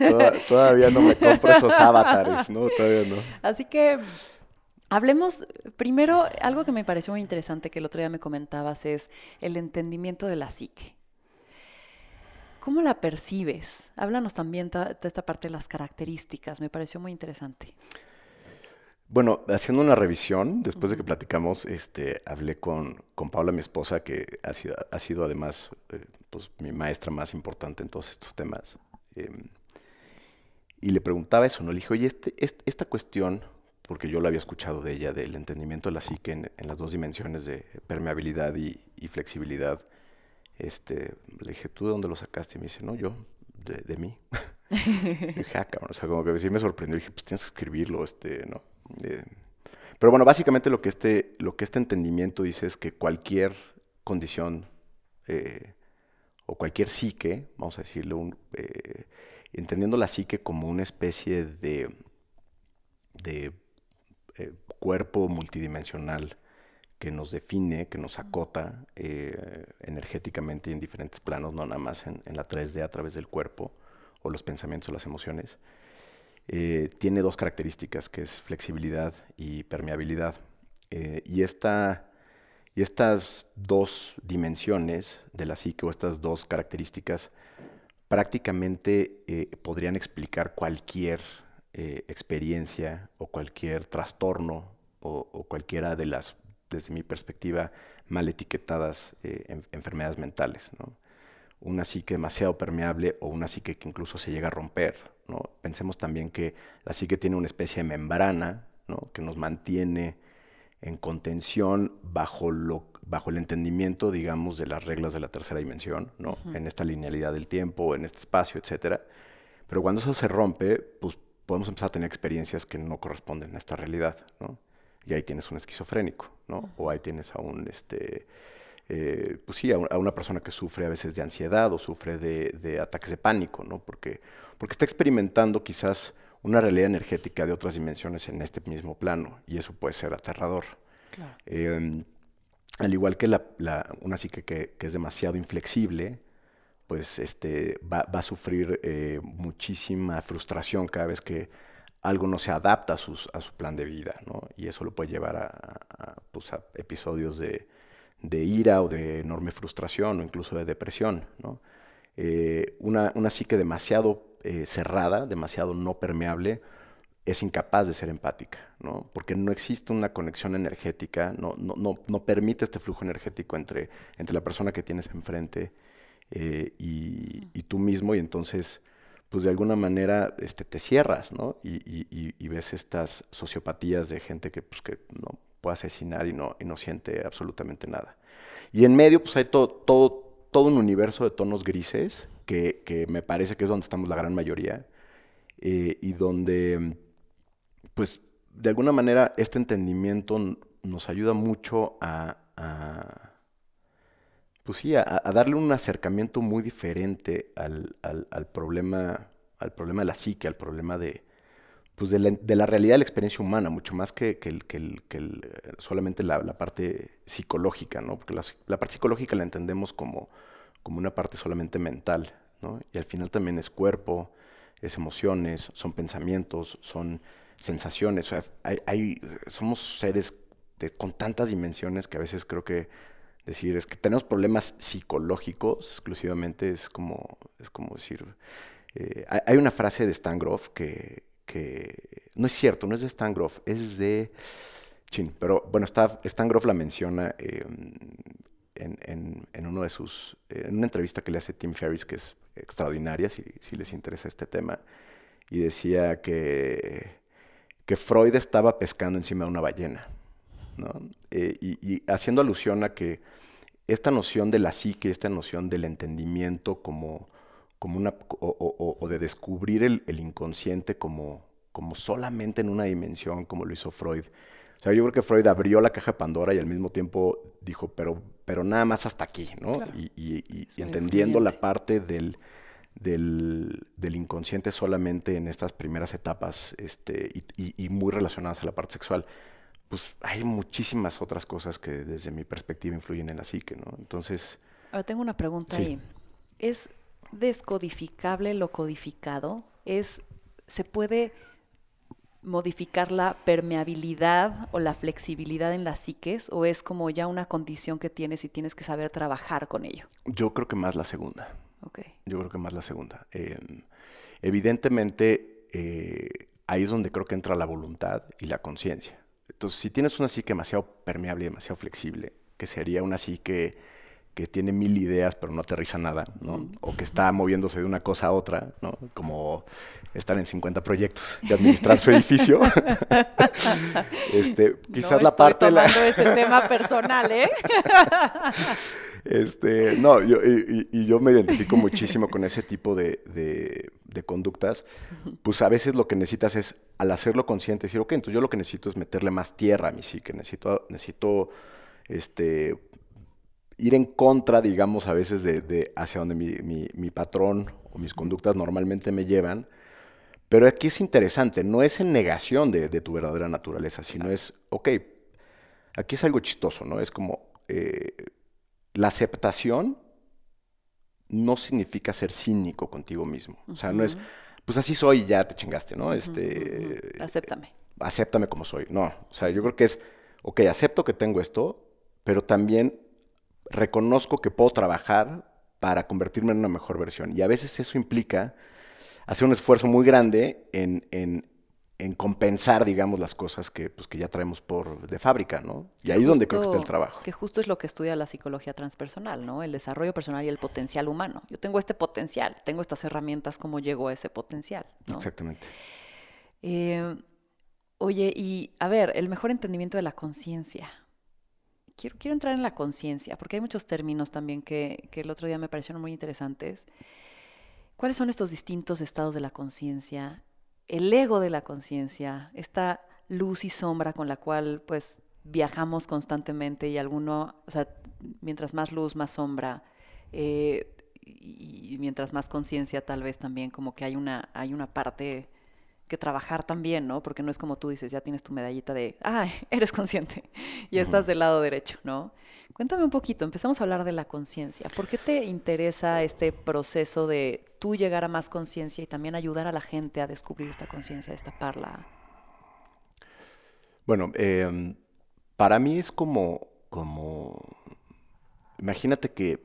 todavía no me compro esos avatares, ¿no? Todavía no. Así que hablemos primero, algo que me pareció muy interesante que el otro día me comentabas es el entendimiento de la psique. ¿Cómo la percibes? Háblanos también de esta parte de las características, me pareció muy interesante. Bueno, haciendo una revisión, después de que platicamos, este, hablé con, con Paula, mi esposa, que ha sido, ha sido además eh, pues, mi maestra más importante en todos estos temas. Em, y le preguntaba eso, ¿no? Le dije, oye, este, esta cuestión, porque yo lo había escuchado de ella, del entendimiento de la psique en, las dos dimensiones de permeabilidad y, flexibilidad, este, le dije, ¿tú de dónde lo sacaste? Y me dice, no, yo, de, mí. *laughs* dije, ah, o sea, como que sí me sorprendió. dije, pues tienes que escribirlo, este, ¿no? Eh, pero bueno, básicamente lo que, este, lo que este entendimiento dice es que cualquier condición eh, o cualquier psique, vamos a decirlo, un, eh, entendiendo la psique como una especie de, de cuerpo multidimensional que nos define, que nos acota energéticamente en diferentes planos, no nada más en, en, la 3D a través del cuerpo o los pensamientos o las emociones. Eh, tiene dos características, que es flexibilidad y permeabilidad. Eh, y, esta, y estas dos dimensiones de la psique o estas dos características prácticamente eh, podrían explicar cualquier experiencia o cualquier trastorno o, cualquiera de las, desde mi perspectiva, mal etiquetadas enfermedades mentales. ¿no? Una psique demasiado permeable o una psique que incluso se llega a romper. ¿no? Pensemos también que la psique tiene una especie de membrana ¿no? que nos mantiene en contención bajo, lo, bajo el entendimiento, digamos, de las reglas de la tercera dimensión, ¿no? en esta linealidad del tiempo, en este espacio, etc. Pero cuando eso se rompe, pues podemos empezar a tener experiencias que no corresponden a esta realidad. ¿no? Y ahí tienes un esquizofrénico, ¿no? o ahí tienes a un... Este, eh, pues sí, a, una persona que sufre a veces de ansiedad o sufre de, ataques de pánico, ¿no? Porque, porque está experimentando quizás una realidad energética de otras dimensiones en este mismo plano y eso puede ser aterrador. Em, al igual que la, una psique que, es demasiado inflexible, pues este, va, a sufrir eh, muchísima frustración cada vez que algo no se adapta a, sus, a su plan de vida, ¿no? Y eso lo puede llevar a, pues, a episodios de, de ira o de enorme frustración o incluso de depresión. Eh, una, una, psique demasiado eh, cerrada, demasiado no permeable, es incapaz de ser empática, ¿no? porque no existe una conexión energética, no, no, no, no permite este flujo energético entre, entre la persona que tienes enfrente eh, y, tú mismo, y entonces, pues de alguna manera este, te cierras, y, ves estas sociopatías de gente que, pues, que no, puede asesinar y no, y no siente absolutamente nada. Y en medio, pues hay todo, todo, todo un universo de tonos grises, que, que, me parece que es donde estamos la gran mayoría, eh, y donde, pues, de alguna manera, este entendimiento nos ayuda mucho a, pues sí, a, darle un acercamiento muy diferente al, al, al, problema, al problema de la psique, al problema de, pues de, la, realidad de la experiencia humana, mucho más que, solamente la, parte psicológica, ¿no? Porque la, parte psicológica la entendemos como, como una parte solamente mental, ¿no? Y al final también es cuerpo, es emociones, son pensamientos, son sensaciones. hay, somos seres con tantas dimensiones que a veces creo que decir es que tenemos problemas psicológicos exclusivamente es como, es como decir... Eh, hay una frase de Stan Groff que, que no es cierto, no es de Stan Groff, es de... Chin, pero bueno, Stan Groff la menciona em, en, uno de sus, en una entrevista que le hace Tim Ferriss, que es extraordinaria, si, les interesa este tema, y decía que, que Freud estaba pescando encima de una ballena, ¿no? Eh, y, haciendo alusión a que esta noción de la psique, esta noción del entendimiento como como una, o, de descubrir el, inconsciente como, como solamente en una dimensión, como lo hizo Freud. O sea, yo creo que Freud abrió la caja de Pandora y al mismo tiempo dijo, pero, pero nada más hasta aquí, ¿no? Y, entendiendo la parte del, del, inconsciente solamente en estas primeras etapas este, y, muy relacionadas a la parte sexual, pues hay muchísimas otras cosas que desde mi perspectiva influyen en la psique, ¿no? Entonces... Ahora tengo una pregunta ahí. ¿Es descodificable lo codificado? Es, ¿Se puede modificar la permeabilidad o la flexibilidad en las psiques o es como ya una condición que tienes y tienes que saber trabajar con ello? Yo creo que más la segunda. Yo creo que más la segunda. Em, evidentemente, eh, ahí es donde creo que entra la voluntad y la conciencia. Entonces, si tienes una psique demasiado permeable y demasiado flexible, que sería una psique que tiene mil ideas pero no aterriza nada, ¿no? O que está moviéndose de una cosa a otra, ¿no? Como estar en 50 proyectos y administrar su edificio. *laughs* este, quizás la parte... Tomando la... ese *laughs* tema personal, ¿eh? este, no, yo, y, yo me identifico muchísimo con ese tipo de, de, conductas. Pues a veces lo que necesitas es, al hacerlo consciente, decir, ok, entonces yo lo que necesito es meterle más tierra a mi psique, necesito, necesito este, ir en contra, digamos, a veces de, hacia donde mi, patrón o mis conductas normalmente me llevan. Pero aquí es interesante, no es en negación de, tu verdadera naturaleza, sino es, ok, aquí es algo chistoso, ¿no? Es como eh, la aceptación no significa ser cínico contigo mismo. O sea, no es, pues así soy y ya te chingaste, ¿no? Este, Acéptame. Acéptame como soy. No, o sea, yo creo que es, ok, acepto que tengo esto, pero también reconozco que puedo trabajar para convertirme en una mejor versión. Y a veces eso implica hacer un esfuerzo muy grande en, compensar, digamos, las cosas que, pues, que ya traemos por de fábrica, ¿no? Y ahí es donde creo que está el trabajo. Que justo es lo que estudia la psicología transpersonal, ¿no? El desarrollo personal y el potencial humano. Yo tengo este potencial, tengo estas herramientas, ¿cómo llego a ese potencial? Exactamente. Eh, oye, y a ver, el mejor entendimiento de la conciencia quiero, quiero entrar en la conciencia, porque hay muchos términos también que, el otro día me parecieron muy interesantes. ¿Cuáles son estos distintos estados de la conciencia? El ego de la conciencia, esta luz y sombra con la cual pues viajamos constantemente y alguno, o sea, mientras más luz, más sombra, eh, y mientras más conciencia tal vez también como que hay una, hay una parte que trabajar también, ¿no? Porque no es como tú dices, ya tienes tu medallita de, ah, *laughs* eres consciente *laughs* y estás del lado derecho, ¿no? Cuéntame un poquito, empezamos a hablar de la conciencia. ¿Por qué te interesa este proceso de tú llegar a más conciencia y también ayudar a la gente a descubrir esta conciencia, destaparla? Bueno, em, para mí es como, como, imagínate que,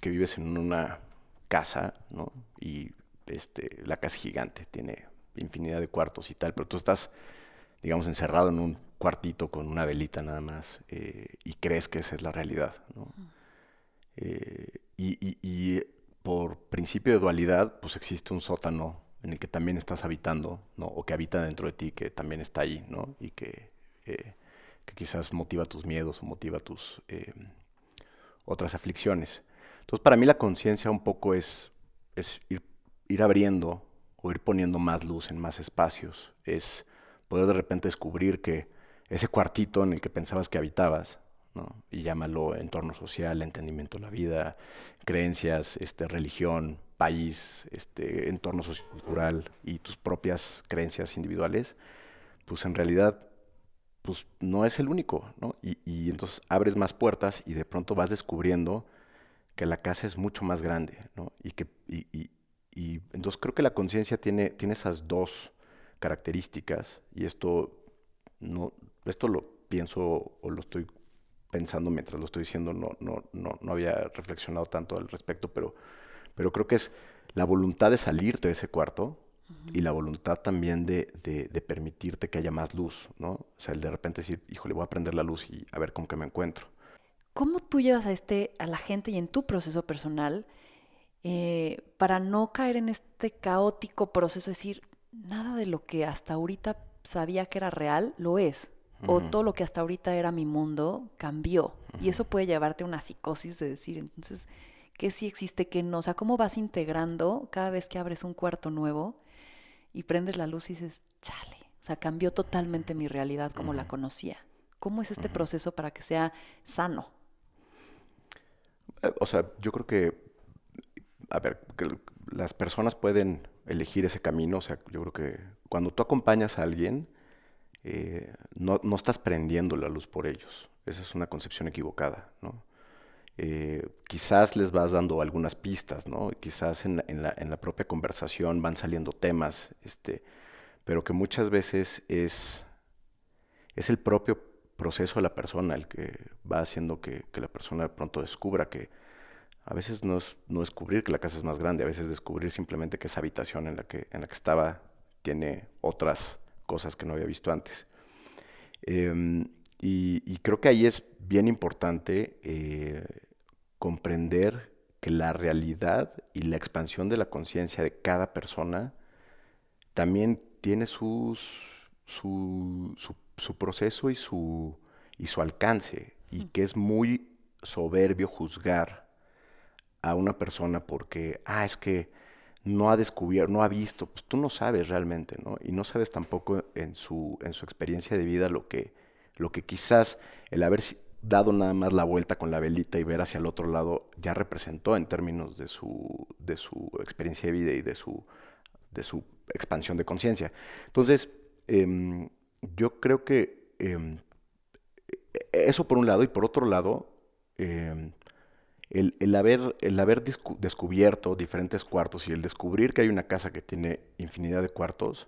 que vives en una casa, ¿no? Y este, la casa es gigante, tiene infinidad de cuartos y tal, pero tú estás, digamos, encerrado en un cuartito con una velita nada más eh, y crees que esa es la realidad, ¿no? Eh, y, por principio de dualidad, pues existe un sótano en el que también estás habitando, ¿no? O que habita dentro de ti, que también está ahí, ¿no? Y que, eh, que quizás motiva tus miedos o motiva tus otras aflicciones. Entonces, para mí la conciencia un poco es, es ir, ir abriendo ir poniendo más luz en más espacios, es poder de repente descubrir que ese cuartito en el que pensabas que habitabas, ¿no? y llámalo entorno social, entendimiento de la vida, creencias, este, religión, país, este, entorno sociocultural y tus propias creencias individuales, pues en realidad pues no es el único, ¿no? Y, entonces abres más puertas y de pronto vas descubriendo que la casa es mucho más grande, ¿no? Y que, y, y entonces creo que la conciencia tiene, tiene esas dos características y esto no esto lo pienso o lo estoy pensando mientras lo estoy diciendo, no, no, no, no había reflexionado tanto al respecto, pero, pero creo que es la voluntad de salirte de ese cuarto y la voluntad también de, de, de, permitirte que haya más luz, ¿no? O sea, el de repente decir, híjole, voy a prender la luz y a ver con qué me encuentro. ¿Cómo tú llevas a, este, a la gente y en tu proceso personal eh, para no caer en este caótico proceso, es decir, nada de lo que hasta ahorita sabía que era real, lo es. O todo lo que hasta ahorita era mi mundo cambió. Y eso puede llevarte a una psicosis de decir, entonces, ¿qué sí existe, qué no? O sea, ¿cómo vas integrando cada vez que abres un cuarto nuevo y prendes la luz y dices, chale? O sea, cambió totalmente mi realidad como la conocía. ¿Cómo es este proceso para que sea sano? Eh, o sea, yo creo que a ver, que las personas pueden elegir ese camino. O sea, yo creo que cuando tú acompañas a alguien, eh, no, estás prendiendo la luz por ellos. Esa es una concepción equivocada, ¿no? Eh, quizás les vas dando algunas pistas, ¿no? Quizás en la, propia conversación van saliendo temas, este, pero que muchas veces es, es el propio proceso de la persona el que va haciendo que, que la persona de pronto descubra que, A veces no es no descubrir que la casa es más grande, a veces descubrir simplemente que esa habitación en la que, en la que estaba tiene otras cosas que no había visto antes. Em, y, creo que ahí es bien importante eh, comprender que la realidad y la expansión de la conciencia de cada persona también tiene sus, su, su, proceso y su, y su alcance, y que es muy soberbio juzgar a una persona porque, ah, es que no ha descubierto, no ha visto, pues tú no sabes realmente, ¿no? Y no sabes tampoco en su, en su experiencia de vida lo que, lo que quizás el haber dado nada más la vuelta con la velita y ver hacia el otro lado ya representó en términos de su, de su experiencia de vida y de su, de su expansión de conciencia. Entonces, em, yo creo que em, eso por un lado y por otro lado, em, el, haber, el haber descubierto diferentes cuartos y el descubrir que hay una casa que tiene infinidad de cuartos,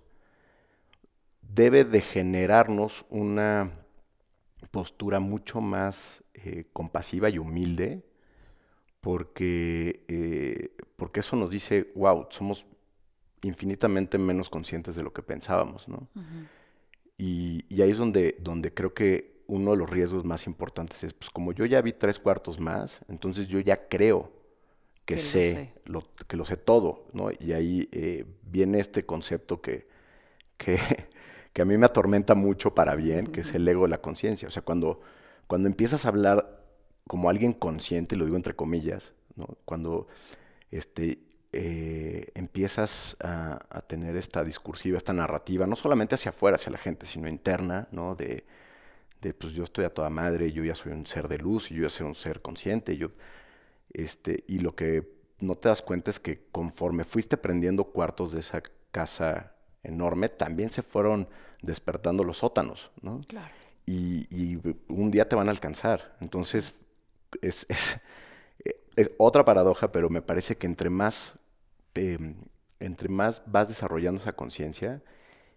debe de generarnos una postura mucho más eh, compasiva y humilde, porque, eh, porque eso nos dice, wow, somos infinitamente menos conscientes de lo que pensábamos, ¿no? y, y, ahí es donde, donde creo que uno de los riesgos más importantes es, pues como yo ya vi tres cuartos más, entonces yo ya creo que, sé, lo que lo sé todo, ¿no? Y ahí eh, viene este concepto que, que *laughs* que a mí me atormenta mucho para bien, que es el ego de la conciencia. O sea, cuando, cuando empiezas a hablar como alguien consciente, lo digo entre comillas, ¿no? cuando este, eh, empiezas a, tener esta discursiva, esta narrativa, no solamente hacia afuera, hacia la gente, sino interna, ¿no? De, de, pues yo estoy a toda madre, yo ya soy un ser de luz, yo ya soy un ser consciente, yo, este, y lo que no te das cuenta es que conforme fuiste prendiendo cuartos de esa casa enorme, también se fueron despertando los sótanos, ¿no? Claro. Y, un día te van a alcanzar. Entonces, es, otra paradoja, pero me parece que entre más, em, entre más vas desarrollando esa conciencia,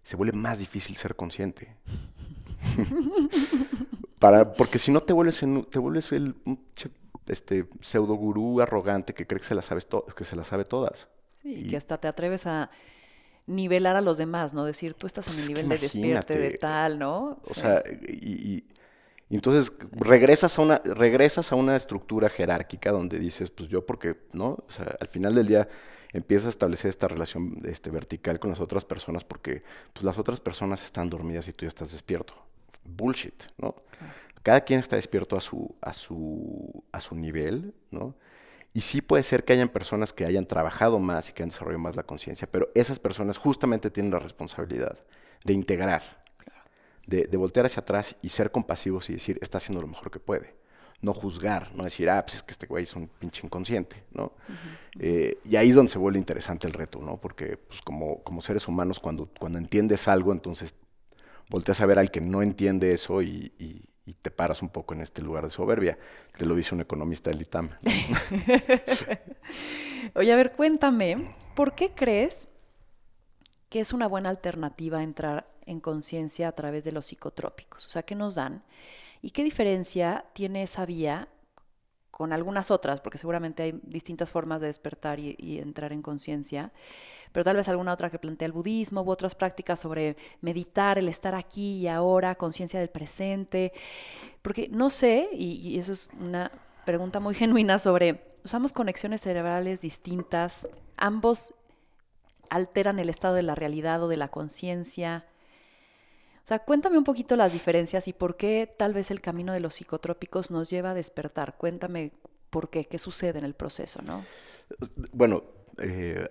se vuelve más difícil ser consciente. *laughs* Para, porque si no te vuelves, te vuelves el este, pseudo gurú arrogante que cree que se las, sabes que se las sabe todas. Sí, y que hasta te atreves a nivelar a los demás, ¿no? Decir, tú estás en el nivel de despierte, de tal, ¿no? O sea, y, entonces regresas a, una, regresas a una estructura jerárquica donde dices, pues yo porque, ¿no? O sea, al final del día empiezas a establecer esta relación este, vertical con las otras personas porque pues, las otras personas están dormidas y tú ya estás despierto. Bullshit, ¿no? Cada quien está despierto a su, a su, a su nivel, ¿no? Y sí puede ser que hayan personas que hayan trabajado más y que han desarrollado más la conciencia, pero esas personas justamente tienen la responsabilidad de integrar, de, voltear hacia atrás y ser compasivos y decir, está haciendo lo mejor que puede. No juzgar, no decir, ah, pues es que este güey es un pinche inconsciente, ¿no? Eh, y ahí es donde se vuelve interesante el reto, ¿no? Porque pues, como, como seres humanos, cuando, cuando entiendes algo, entonces volteas a ver al que no entiende eso y te paras un poco en este lugar de soberbia. Te lo dice un economista del ITAM. *laughs* Oye, a ver, cuéntame, ¿por qué crees que es una buena alternativa entrar en conciencia a través de los psicotrópicos? O sea, ¿qué nos dan? ¿Y qué diferencia tiene esa vía con algunas otras? Porque seguramente hay distintas formas de despertar y, y entrar en conciencia pero tal vez alguna otra que plantea el budismo u otras prácticas sobre meditar, el estar aquí y ahora, conciencia del presente, porque no sé, y, eso es una pregunta muy *laughs* genuina sobre, usamos conexiones cerebrales distintas, ambos alteran el estado de la realidad o de la conciencia. O sea, cuéntame un poquito las diferencias y por qué tal vez el camino de los psicotrópicos nos lleva a despertar. Cuéntame por qué, qué sucede en el proceso, ¿no? Bueno, eh,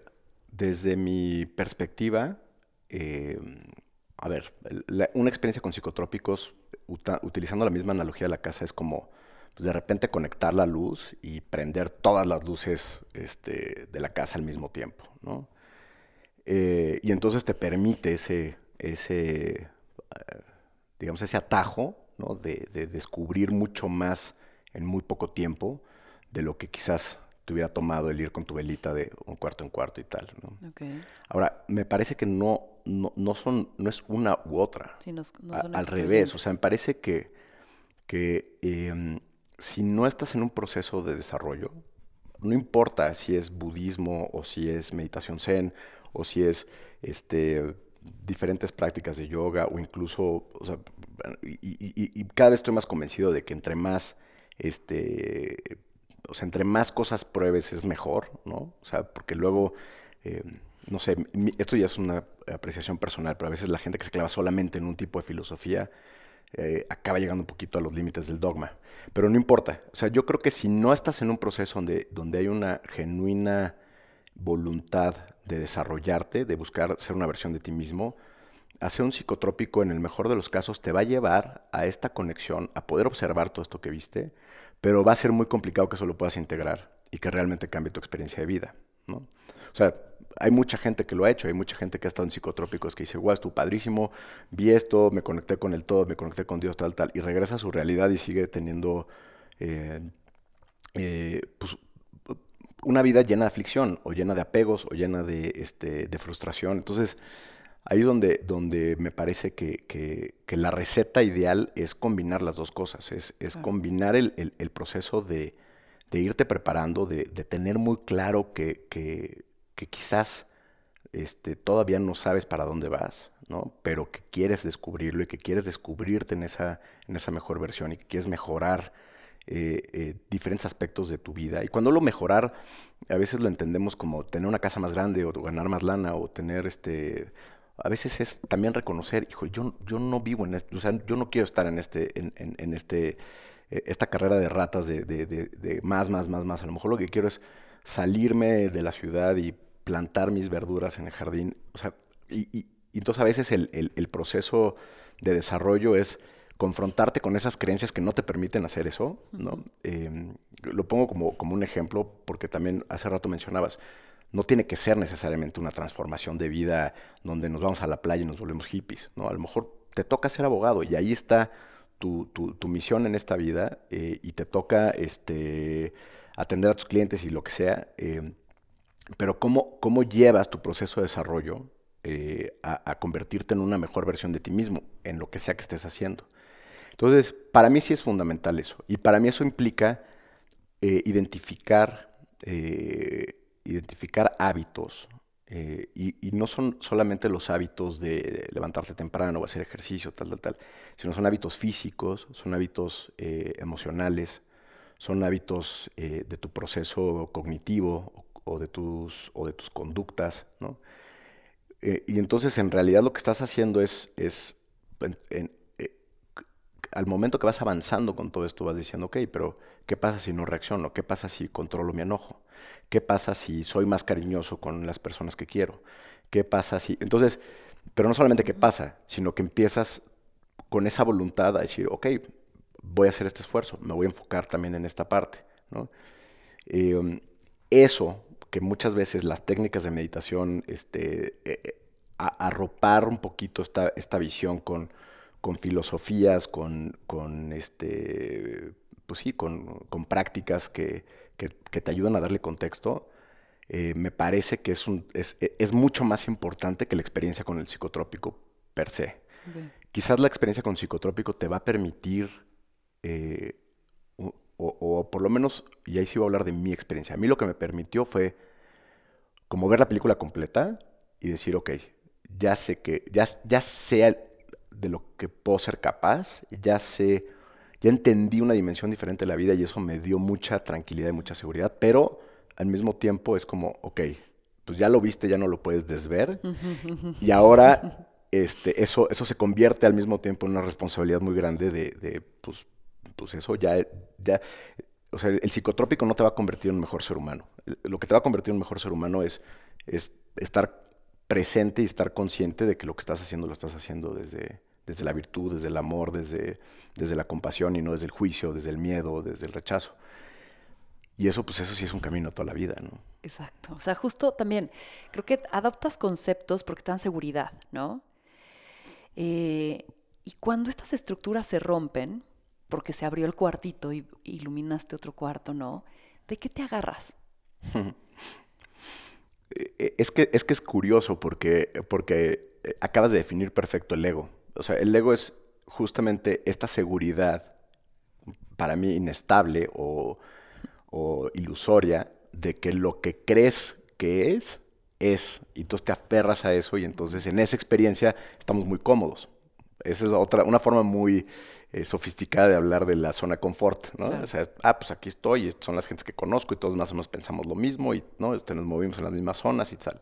desde mi perspectiva, eh, a ver, una experiencia con psicotrópicos, utilizando la misma analogía de la casa, es como pues, de repente conectar la luz y prender todas las luces este, de la casa al mismo tiempo, ¿no? Eh, y entonces te permite ese, ese digamos, ese atajo, ¿no? de, descubrir mucho más en muy poco tiempo de lo que quizás te hubiera tomado el ir con tu velita de un cuarto en cuarto y tal. ¿no? Ahora, me parece que no, no, son, no es una u otra. al revés, o sea, me parece que, que em, si no estás en un proceso de desarrollo, no importa si es budismo o si es meditación zen o si es este, diferentes prácticas de yoga o incluso, o sea, y, cada vez estoy más convencido de que entre más, este, o sea, entre más cosas pruebes es mejor, ¿no? O sea, porque luego, eh, no sé, esto ya es una apreciación personal, pero a veces la gente que se clava solamente en un tipo de filosofía eh, acaba llegando un poquito a los límites del dogma. Pero no importa, o sea, yo creo que si no estás en un proceso donde, donde hay una genuina voluntad de desarrollarte, de buscar ser una versión de ti mismo, hacer un psicotrópico en el mejor de los casos te va a llevar a esta conexión, a poder observar todo esto que viste, pero va a ser muy complicado que eso lo puedas integrar y que realmente cambie tu experiencia de vida, ¿no? O sea, hay mucha gente que lo ha hecho, hay mucha gente que ha estado en psicotrópicos que dice, guau, estuvo padrísimo, vi esto, me conecté con el todo, me conecté con Dios, tal, tal, y regresa a su realidad y sigue teniendo eh, eh, pues, una vida llena de aflicción, o llena de apegos, o llena de, este, de frustración. Entonces, ahí es donde, donde me parece que, la receta ideal es combinar las dos cosas, es, es combinar el, proceso de, irte preparando, de, tener muy claro que, quizás este, todavía no sabes para dónde vas, ¿no? pero que quieres descubrirlo y que quieres descubrirte en esa, en esa mejor versión y que quieres mejorar eh, eh, diferentes aspectos de tu vida. Y cuando lo mejorar, a veces lo entendemos como tener una casa más grande o ganar más lana o tener este... A veces es también reconocer, hijo, yo, yo no vivo en esto, o sea, yo no quiero estar en este, en, en, este, eh, esta carrera de ratas de, de, de, más, más, más, más. A lo mejor lo que quiero es salirme de la ciudad y plantar mis verduras en el jardín. O sea, y, y, y entonces a veces el, el proceso de desarrollo es confrontarte con esas creencias que no te permiten hacer eso, ¿no? Em, lo pongo como, como un ejemplo porque también hace rato mencionabas, no tiene que ser necesariamente una transformación de vida donde nos vamos a la playa y nos volvemos hippies, ¿no? A lo mejor te toca ser abogado y ahí está tu, tu, misión en esta vida eh, y te toca este, atender a tus clientes y lo que sea, em, pero ¿cómo, ¿cómo llevas tu proceso de desarrollo eh, a, a, convertirte en una mejor versión de ti mismo, en lo que sea que estés haciendo? Entonces, para mí sí es fundamental eso. Y para mí eso implica eh, identificar, eh, identificar hábitos. Eh, y, no son solamente los hábitos de levantarte temprano o hacer ejercicio, tal, tal, tal, sino son hábitos físicos, son hábitos emocionales, son hábitos de tu proceso cognitivo o, de, tus, o de tus conductas, ¿no? y entonces en realidad lo que estás haciendo es, es en, al momento que vas avanzando con todo esto, vas diciendo, ok, pero ¿qué pasa si no reacciono? ¿Qué pasa si controlo mi enojo? ¿Qué pasa si soy más cariñoso con las personas que quiero? ¿Qué pasa si... Entonces, pero no solamente qué pasa, sino que empiezas con esa voluntad a decir, ok, voy a hacer este esfuerzo, me voy a enfocar también en esta parte. ¿no? Em, eso, que muchas veces las técnicas de meditación, este, eh, eh, arropar un poquito esta, esta visión con con filosofías, con, con este, pues sí, con, con prácticas que, que, te ayudan a darle contexto, eh, me parece que es, un, es, es, mucho más importante que la experiencia con el psicotrópico per se. Quizás la experiencia con psicotrópico te va a permitir, eh, o, o, por lo menos, y ahí sí voy a hablar de mi experiencia, a mí lo que me permitió fue como ver la película completa y decir, ok, ya sé que, ya, ya sé de lo que puedo ser capaz, ya sé, ya entendí una dimensión diferente de la vida y eso me dio mucha tranquilidad y mucha seguridad, pero al mismo tiempo es como, ok, pues ya lo viste, ya no lo puedes desver *laughs* y ahora este, eso, eso se convierte al mismo tiempo en una responsabilidad muy grande de, de pues, pues eso ya, ya, o sea, el psicotrópico no te va a convertir en un mejor ser humano. Lo que te va a convertir en un mejor ser humano es, es estar presente y estar consciente de que lo que estás haciendo lo estás haciendo desde, desde la virtud, desde el amor, desde, desde la compasión y no desde el juicio, desde el miedo, desde el rechazo. Y eso, pues eso sí es un camino toda la vida, ¿no? Exacto. O sea, justo también, creo que adoptas conceptos porque te dan seguridad, ¿no? Eh, y cuando estas estructuras se rompen, porque se abrió el cuartito y iluminaste otro cuarto, ¿no? ¿De qué te agarras? *laughs* Eh, eh, es, que, es que es curioso porque, porque acabas de definir perfecto el ego o sea, el ego es justamente esta seguridad, para mí inestable o, ilusoria, de que lo que crees que es, es. Y entonces te aferras a eso y entonces en esa experiencia estamos muy cómodos. Esa es otra, una forma muy eh, sofisticada de hablar de la zona confort, ¿no? O sea, ah, pues aquí estoy, son las gentes que conozco y todos más o menos pensamos lo mismo y, ¿no? Este, nos movimos en las mismas zonas y tal.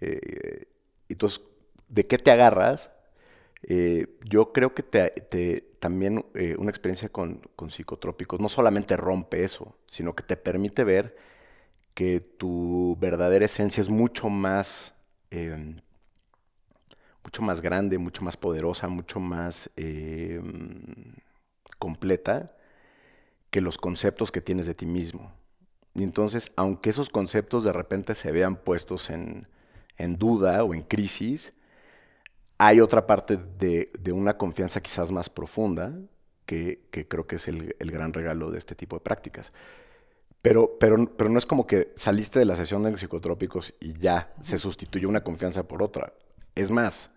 Eh, entonces, ¿de qué te agarras? Eh, yo creo que te, también una experiencia con, con, psicotrópicos no solamente rompe eso, sino que te permite ver que tu verdadera esencia es mucho más em, mucho más grande, mucho más poderosa, mucho más em, completa que los conceptos que tienes de ti mismo. Y entonces, aunque esos conceptos de repente se vean puestos en, duda o en crisis, hay otra parte de, una confianza quizás más profunda que, creo que es el, gran regalo de este tipo de prácticas. Pero, pero, pero no es como que saliste de la sesión de psicotrópicos y ya se sustituyó una confianza por otra. Es más,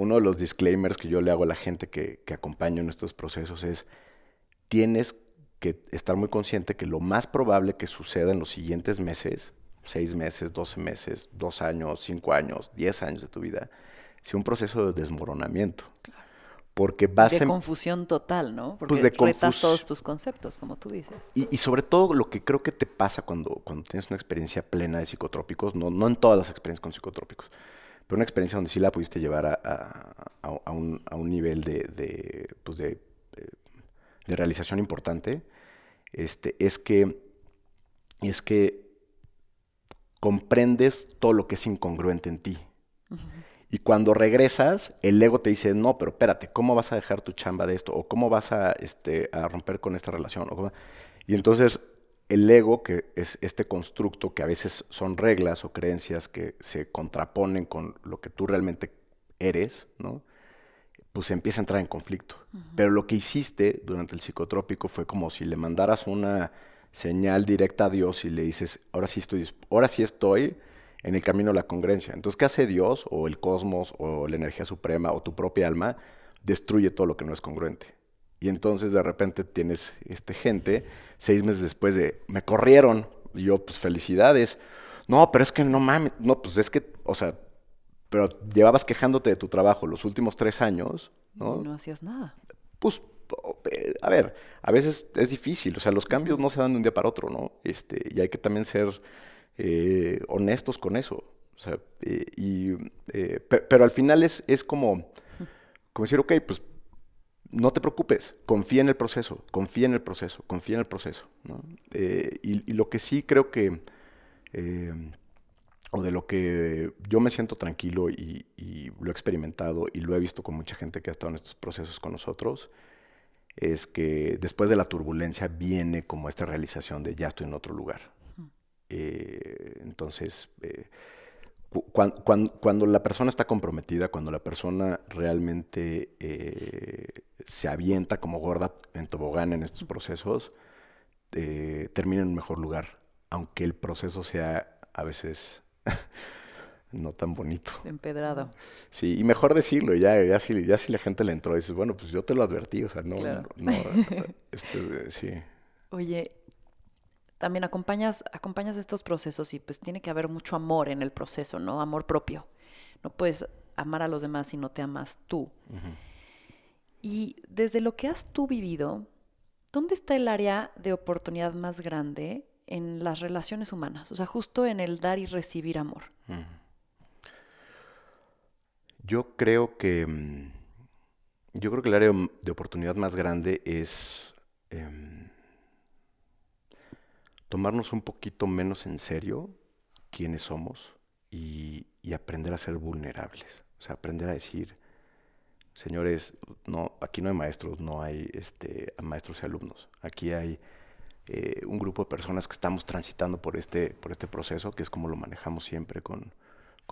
uno de los disclaimers que yo le hago a la gente que, que acompaño en estos procesos es, tienes que estar muy consciente que lo más probable que suceda en los siguientes meses, seis meses, doce meses, dos años, cinco años, diez años de tu vida, sea un proceso de desmoronamiento. Porque vas de confusión total, ¿no? Porque pues de retas todos tus conceptos, como tú dices. Y, y, sobre todo lo que creo que te pasa cuando, cuando tienes una experiencia plena de psicotrópicos, no, no en todas las experiencias con psicotrópicos, pero una experiencia donde sí la pudiste llevar a, un, nivel pues de, de, realización importante, este, es que, es que comprendes todo lo que es incongruente en ti. Y cuando regresas, el ego te dice, no, pero espérate, ¿cómo vas a dejar tu chamba de esto? ¿O cómo vas a, este, a romper con esta relación? Y entonces el ego, que es este constructo que a veces son reglas o creencias que se contraponen con lo que tú realmente eres, ¿no? pues empieza a entrar en conflicto. Pero lo que hiciste durante el psicotrópico fue como si le mandaras una señal directa a Dios y le dices, ahora sí estoy, ahora sí estoy en el camino de la congruencia. Entonces, ¿qué hace Dios o el cosmos o la energía suprema o tu propia alma? Destruye todo lo que no es congruente. Y entonces de repente tienes este gente, seis meses después de, me corrieron, y yo, pues felicidades. No, pero es que no mames, no, pues es que, o sea, pero llevabas quejándote de tu trabajo los últimos tres años, ¿no? Y no hacías nada. Pues, eh, a ver, a veces es difícil, o sea, los cambios no se dan de un día para otro, ¿no? Este, y hay que también ser eh, honestos con eso. O sea, eh, y, pero al final es, es como, como decir, ok, pues no te preocupes, confía en el proceso, confía en el proceso, confía en el proceso. Eh, y, lo que sí creo que, eh, o de lo que yo me siento tranquilo y, lo he experimentado y lo he visto con mucha gente que ha estado en estos procesos con nosotros, es que después de la turbulencia viene como esta realización de ya estoy en otro lugar. Eh, entonces, cuando, la persona está comprometida, cuando la persona realmente eh, se avienta como gorda en tobogán en estos procesos, eh, termina en un mejor lugar, aunque el proceso sea a veces *laughs* no tan bonito. Empedrado. Sí, y mejor decirlo, ya, ya, si, ya si la gente le entró, dices, bueno, pues yo te lo advertí, o sea, no, no, *laughs* este, sí. Oye, también acompañas, acompañas estos procesos y pues tiene que haber mucho amor en el proceso, ¿no? Amor propio. No puedes amar a los demás si no te amas tú. Y desde lo que has tú vivido, ¿dónde está el área de oportunidad más grande en las relaciones humanas? O sea, justo en el dar y recibir amor. Yo creo que. Mm, yo creo que el área de oportunidad más grande es. Em, tomarnos un poquito menos en serio quiénes somos y, aprender a ser vulnerables. O sea, aprender a decir, señores, no, aquí no hay maestros, no hay este, maestros y alumnos. Aquí hay eh, un grupo de personas que estamos transitando por este, por este proceso, que es como lo manejamos siempre con,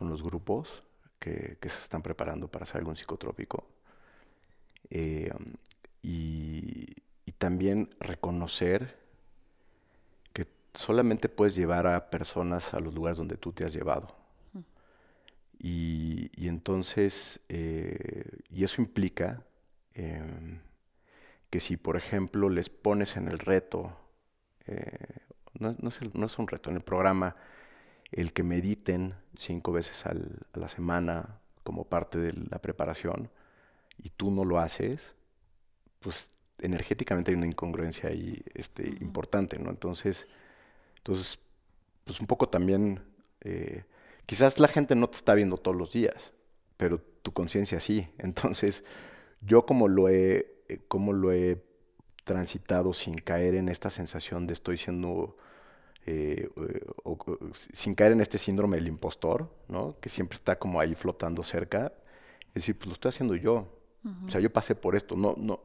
los grupos que, se están preparando para hacer algún psicotrópico. Eh, y también reconocer solamente puedes llevar a personas a los lugares donde tú te has llevado. Y, entonces, eh, y eso implica em, que si, por ejemplo, les pones en el reto, eh, no, es un reto, en el programa el que mediten cinco veces a la semana como parte de la preparación y tú no lo haces, pues energéticamente hay una incongruencia ahí este, importante, ¿no? Entonces, entonces, pues un poco también, eh, quizás la gente no te está viendo todos los días, pero tu conciencia sí. *laughs* Entonces, yo como lo he, eh, como lo he transitado sin caer en esta sensación de estoy siendo, eh, o, sin caer en este síndrome del impostor, ¿no? Que siempre está como ahí flotando cerca. Es decir, pues lo estoy haciendo yo. O sea, yo pasé por esto. No, no,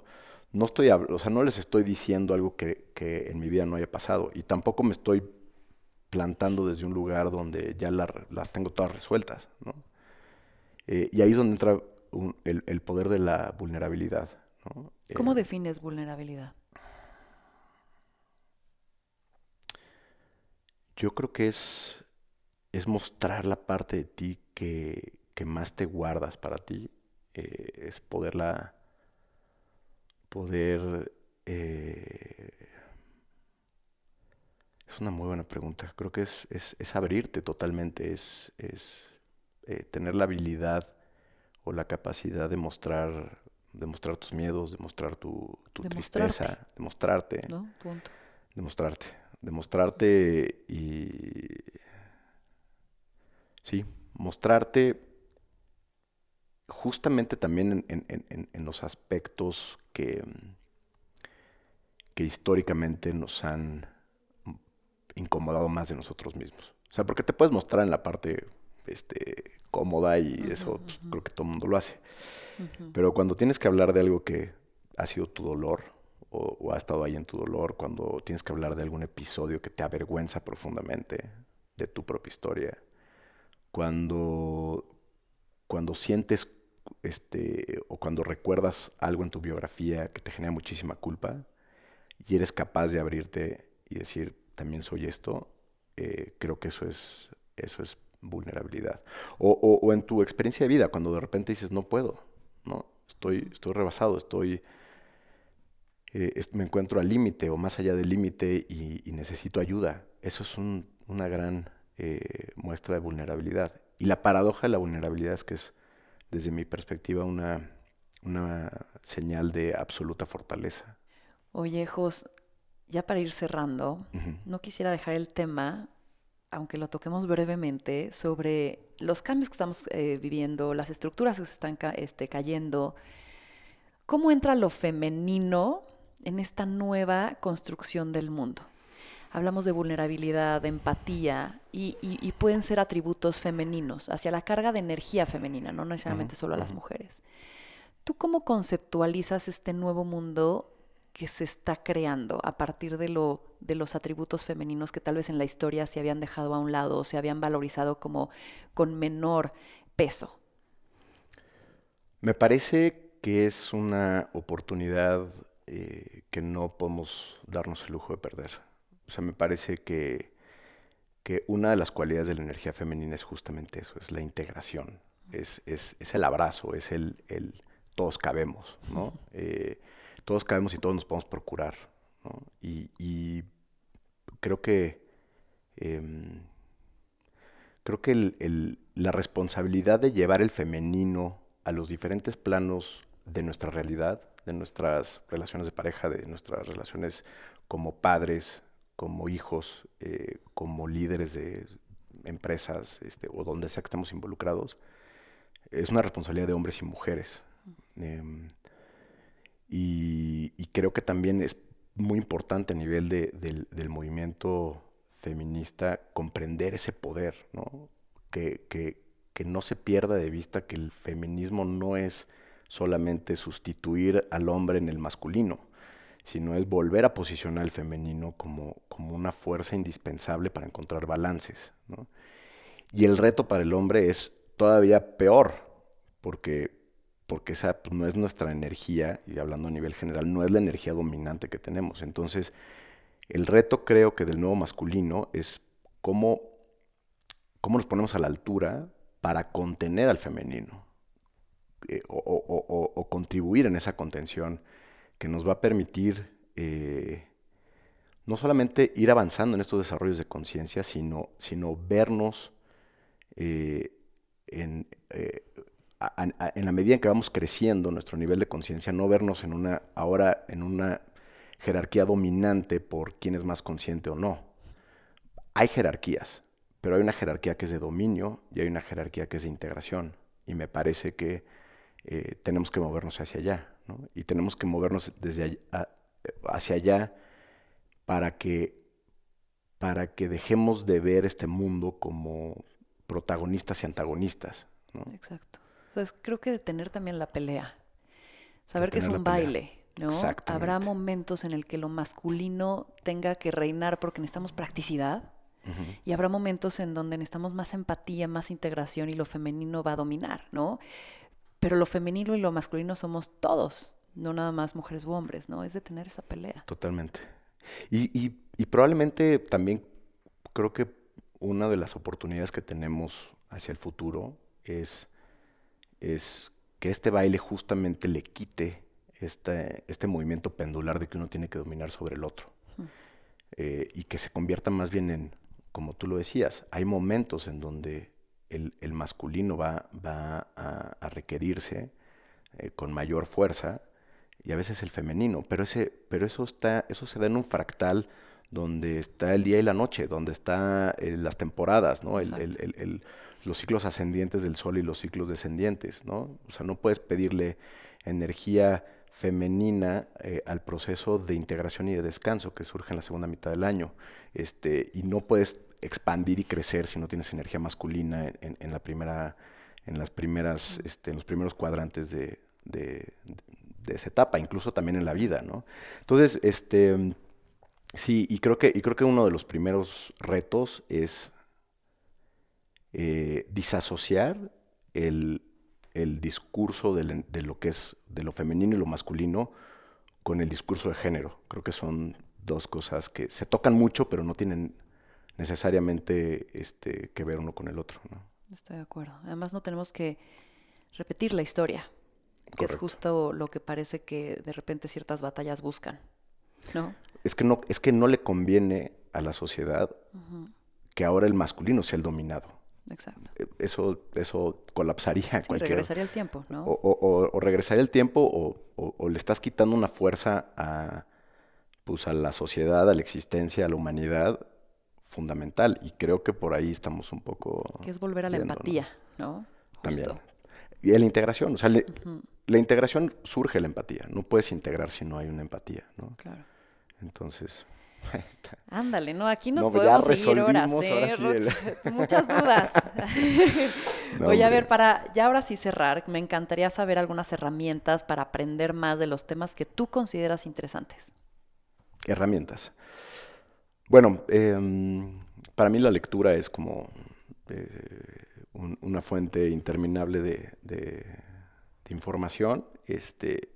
no estoy, o sea, no les estoy diciendo algo que, que, en mi vida no haya pasado. Y tampoco me estoy plantando desde un lugar donde ya las tengo todas resueltas, ¿no? Eh, y ahí es donde entra el, poder de la vulnerabilidad. ¿Cómo eh, defines vulnerabilidad? Yo creo que es, es mostrar la parte de ti que, más te guardas para ti. Eh, es poderla. Poder. es una muy buena pregunta. Creo que es, es, abrirte totalmente, es, es eh, tener la habilidad o la capacidad de mostrar, de mostrar tus miedos, de mostrar tu, tristeza, de mostrarte. ¿No? Punto. Demostrarte. Demostrarte y. Sí, mostrarte justamente también en, los aspectos que, que históricamente nos han incomodado más de nosotros mismos. O sea, porque te puedes mostrar en la parte este, cómoda y eso pues, creo que todo el mundo lo hace. Pero cuando tienes que hablar de algo que ha sido tu dolor o, ha estado ahí en tu dolor, cuando tienes que hablar de algún episodio que te avergüenza profundamente de tu propia historia, cuando, cuando sientes este, o cuando recuerdas algo en tu biografía que te genera muchísima culpa y eres capaz de abrirte y decir, también soy esto, eh, creo que eso es, eso es vulnerabilidad. O, en tu experiencia de vida, cuando de repente dices, no puedo, ¿no? Estoy, estoy rebasado, estoy, eh, me encuentro al límite o más allá del límite y, necesito ayuda. Eso es una gran eh, muestra de vulnerabilidad. Y la paradoja de la vulnerabilidad es que es, desde mi perspectiva, una, una señal de absoluta fortaleza. Oye, Jos, ya para ir cerrando, no quisiera dejar el tema aunque lo toquemos brevemente, sobre los cambios que estamos eh, viviendo, las estructuras que se están este, cayendo, cómo entra lo femenino en esta nueva construcción del mundo. Hablamos de vulnerabilidad, de empatía y, pueden ser atributos femeninos hacia la carga de energía femenina, no necesariamente solo a las mujeres. ¿Tú cómo conceptualizas este nuevo mundo que se está creando a partir de, lo, de los atributos femeninos que tal vez en la historia se habían dejado a un lado o se habían valorizado como con menor peso? Me parece que es una oportunidad eh, que no podemos darnos el lujo de perder. O sea, me parece que, que una de las cualidades de la energía femenina es justamente eso, es la integración, es, es, es el abrazo, es el, el, todos cabemos, ¿no? Eh, todos cabemos y todos nos podemos procurar. Y, creo que em, creo que la responsabilidad de llevar el femenino a los diferentes planos de nuestra realidad, de nuestras relaciones de pareja, de nuestras relaciones como padres, como hijos, eh, como líderes de empresas este, o donde sea que estemos involucrados, es una responsabilidad de hombres y mujeres. Em, y, creo que también es muy importante a nivel del, movimiento feminista comprender ese poder, ¿no? Que, que, no se pierda de vista que el feminismo no es solamente sustituir al hombre en el masculino, sino es volver a posicionar al femenino como, como una fuerza indispensable para encontrar balances. ¿no? Y el reto para el hombre es todavía peor, porque porque esa pues, no es nuestra energía, y hablando a nivel general, no es la energía dominante que tenemos. Entonces, el reto creo que del nuevo masculino es cómo, cómo nos ponemos a la altura para contener al femenino eh, o, contribuir en esa contención que nos va a permitir eh, no solamente ir avanzando en estos desarrollos de conciencia, sino, sino vernos eh, en, eh, en la medida en que vamos creciendo nuestro nivel de conciencia, no vernos en una, ahora en una jerarquía dominante por quién es más consciente o no. Hay jerarquías, pero hay una jerarquía que es de dominio y hay una jerarquía que es de integración. Y me parece que tenemos que movernos hacia allá, ¿no? Y tenemos que movernos desde hacia allá para que, para que dejemos de ver este mundo como protagonistas y antagonistas. ¿no? Exacto. Entonces creo que detener también la pelea. Saber que es un baile, ¿no? Habrá momentos en el que lo masculino tenga que reinar porque necesitamos practicidad. Y habrá momentos en donde necesitamos más empatía, más integración y lo femenino va a dominar, ¿no? Pero lo femenino y lo masculino somos todos, no nada más mujeres u hombres, ¿no? Es detener esa pelea. Totalmente. Y, probablemente también creo que una de las oportunidades que tenemos hacia el futuro es, es que este baile justamente le quite este, este movimiento pendular de que uno tiene que dominar sobre el otro. Eh, y que se convierta más bien en, como tú lo decías, hay momentos en donde el, masculino va, va a, requerirse eh, con mayor fuerza y a veces el femenino, pero, ese, pero eso, está, eso se da en un fractal donde está el día y la noche, donde están eh, las temporadas, ¿no? El, los ciclos ascendientes del sol y los ciclos descendientes, ¿no? O sea, no puedes pedirle energía femenina eh, al proceso de integración y de descanso que surge en la segunda mitad del año. Este, y no puedes expandir y crecer si no tienes energía masculina en, la primera, en las primeras, este, en los primeros cuadrantes de, de esa etapa, incluso también en la vida, ¿no? Entonces, este, sí, y creo que, y creo que uno de los primeros retos es eh, disasociar el, discurso de, de, lo que es, de lo femenino y lo masculino con el discurso de género. Creo que son dos cosas que se tocan mucho, pero no tienen necesariamente este, que ver uno con el otro, ¿no? Estoy de acuerdo. Además, no tenemos que repetir la historia que es justo lo que parece que de repente ciertas batallas buscan, ¿no? Es que no, es que no le conviene a la sociedad que ahora el masculino sea el dominado. Exacto. E, eso, eso colapsaría. Sí, regresaría el tiempo, ¿no? O, regresaría el tiempo o, le estás quitando una fuerza a, pues, a la sociedad, a la existencia, a la humanidad fundamental. Y creo que por ahí estamos un poco... Que es volver a la empatía, ¿no? También. Y a la integración. O sea, la integración surge la empatía. No puedes integrar si no hay una empatía, ¿no? Claro. Entonces. *laughs* Ándale, no, aquí nos podemos seguir horas, ¿eh? *laughs* Muchas dudas. *laughs* Voy a ver, para ya ahora sí cerrar, me encantaría saber algunas herramientas para aprender más de los temas que tú consideras interesantes. Herramientas. Bueno, em, para mí la lectura es como eh, una fuente interminable de de información. Este,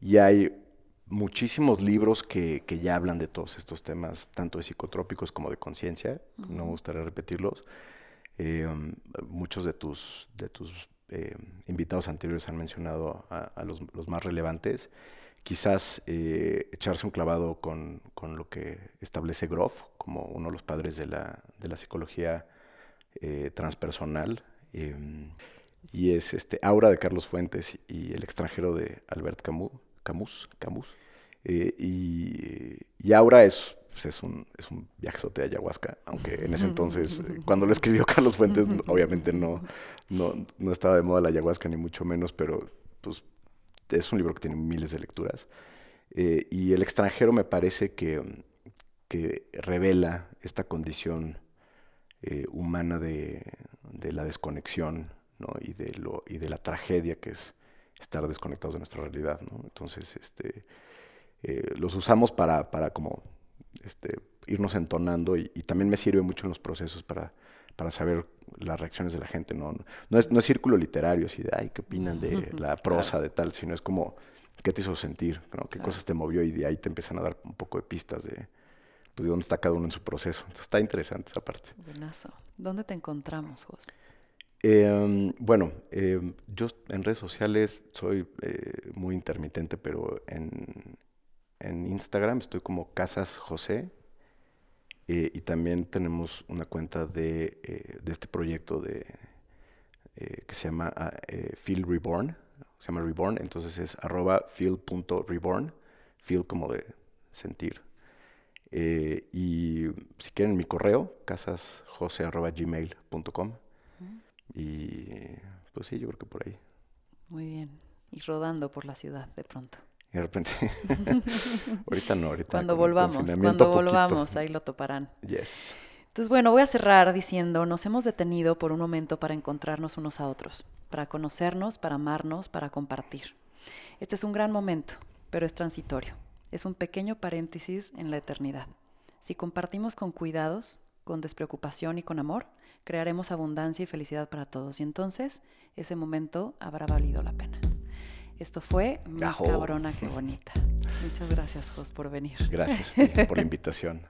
y hay muchísimos libros que, ya hablan de todos estos temas, tanto de psicotrópicos como de conciencia. No me gustaría repetirlos. Eh, um, muchos de tus, de tus eh, invitados anteriores han mencionado a, los, más relevantes. Quizás eh, echarse un clavado con, lo que establece Groff como uno de los padres de la, de la psicología transpersonal y es este Aura de Carlos Fuentes y El extranjero de Albert Camus. Camus, Camus. Eh, y, Aura es, pues, es, un, es un viajezote de ayahuasca, aunque en ese entonces, eh, cuando lo escribió Carlos Fuentes, *laughs* obviamente no, no, estaba de moda la ayahuasca, ni mucho menos, pero pues es un libro que tiene miles de lecturas. Eh, y El extranjero me parece que, que revela esta condición humana de, de la desconexión y, de lo, y de la tragedia que es estar desconectados de nuestra realidad. Entonces, este, eh, los usamos para, para como este, irnos entonando y, también me sirve mucho en los procesos para, para saber las reacciones de la gente. No, no, es, no es círculo literario, así de, ay, ¿qué opinan de la prosa, de tal? Sino es como, ¿qué te hizo sentir? ¿Qué cosas te movió? Y de ahí te empiezan a dar un poco de pistas de, pues, de dónde está cada uno en su proceso. Entonces, está interesante esa parte. Buenazo. ¿Dónde te encontramos, José? Em, bueno, em, yo en redes sociales soy eh, muy intermitente, pero en, en Instagram estoy como Casas José. Eh, y también tenemos una cuenta de, eh, de este proyecto de, eh, que se llama ah, Feel Reborn. Se llama Reborn, entonces es arroba feel.reborn. Feel como de sentir. y si quieren mi correo, casasjose.gmail.com. Y pues sí, yo creo que por ahí. Muy bien. Y rodando por la ciudad de pronto. Y de repente, *laughs* ahorita no, ahorita. Cuando volvamos, cuando volvamos, ahí lo toparán. Yes. Entonces, bueno, voy a cerrar diciendo, nos hemos detenido por un momento para encontrarnos unos a otros, para conocernos, para amarnos, para compartir. Este es un gran momento, pero es transitorio. Es un pequeño paréntesis en la eternidad. Si compartimos con cuidados, con despreocupación y con amor, crearemos abundancia y felicidad para todos. Y entonces, ese momento habrá valido la pena. Esto fue más cabrona que bonita. *laughs* Muchas gracias, Jos, por venir. Gracias *laughs* por la invitación.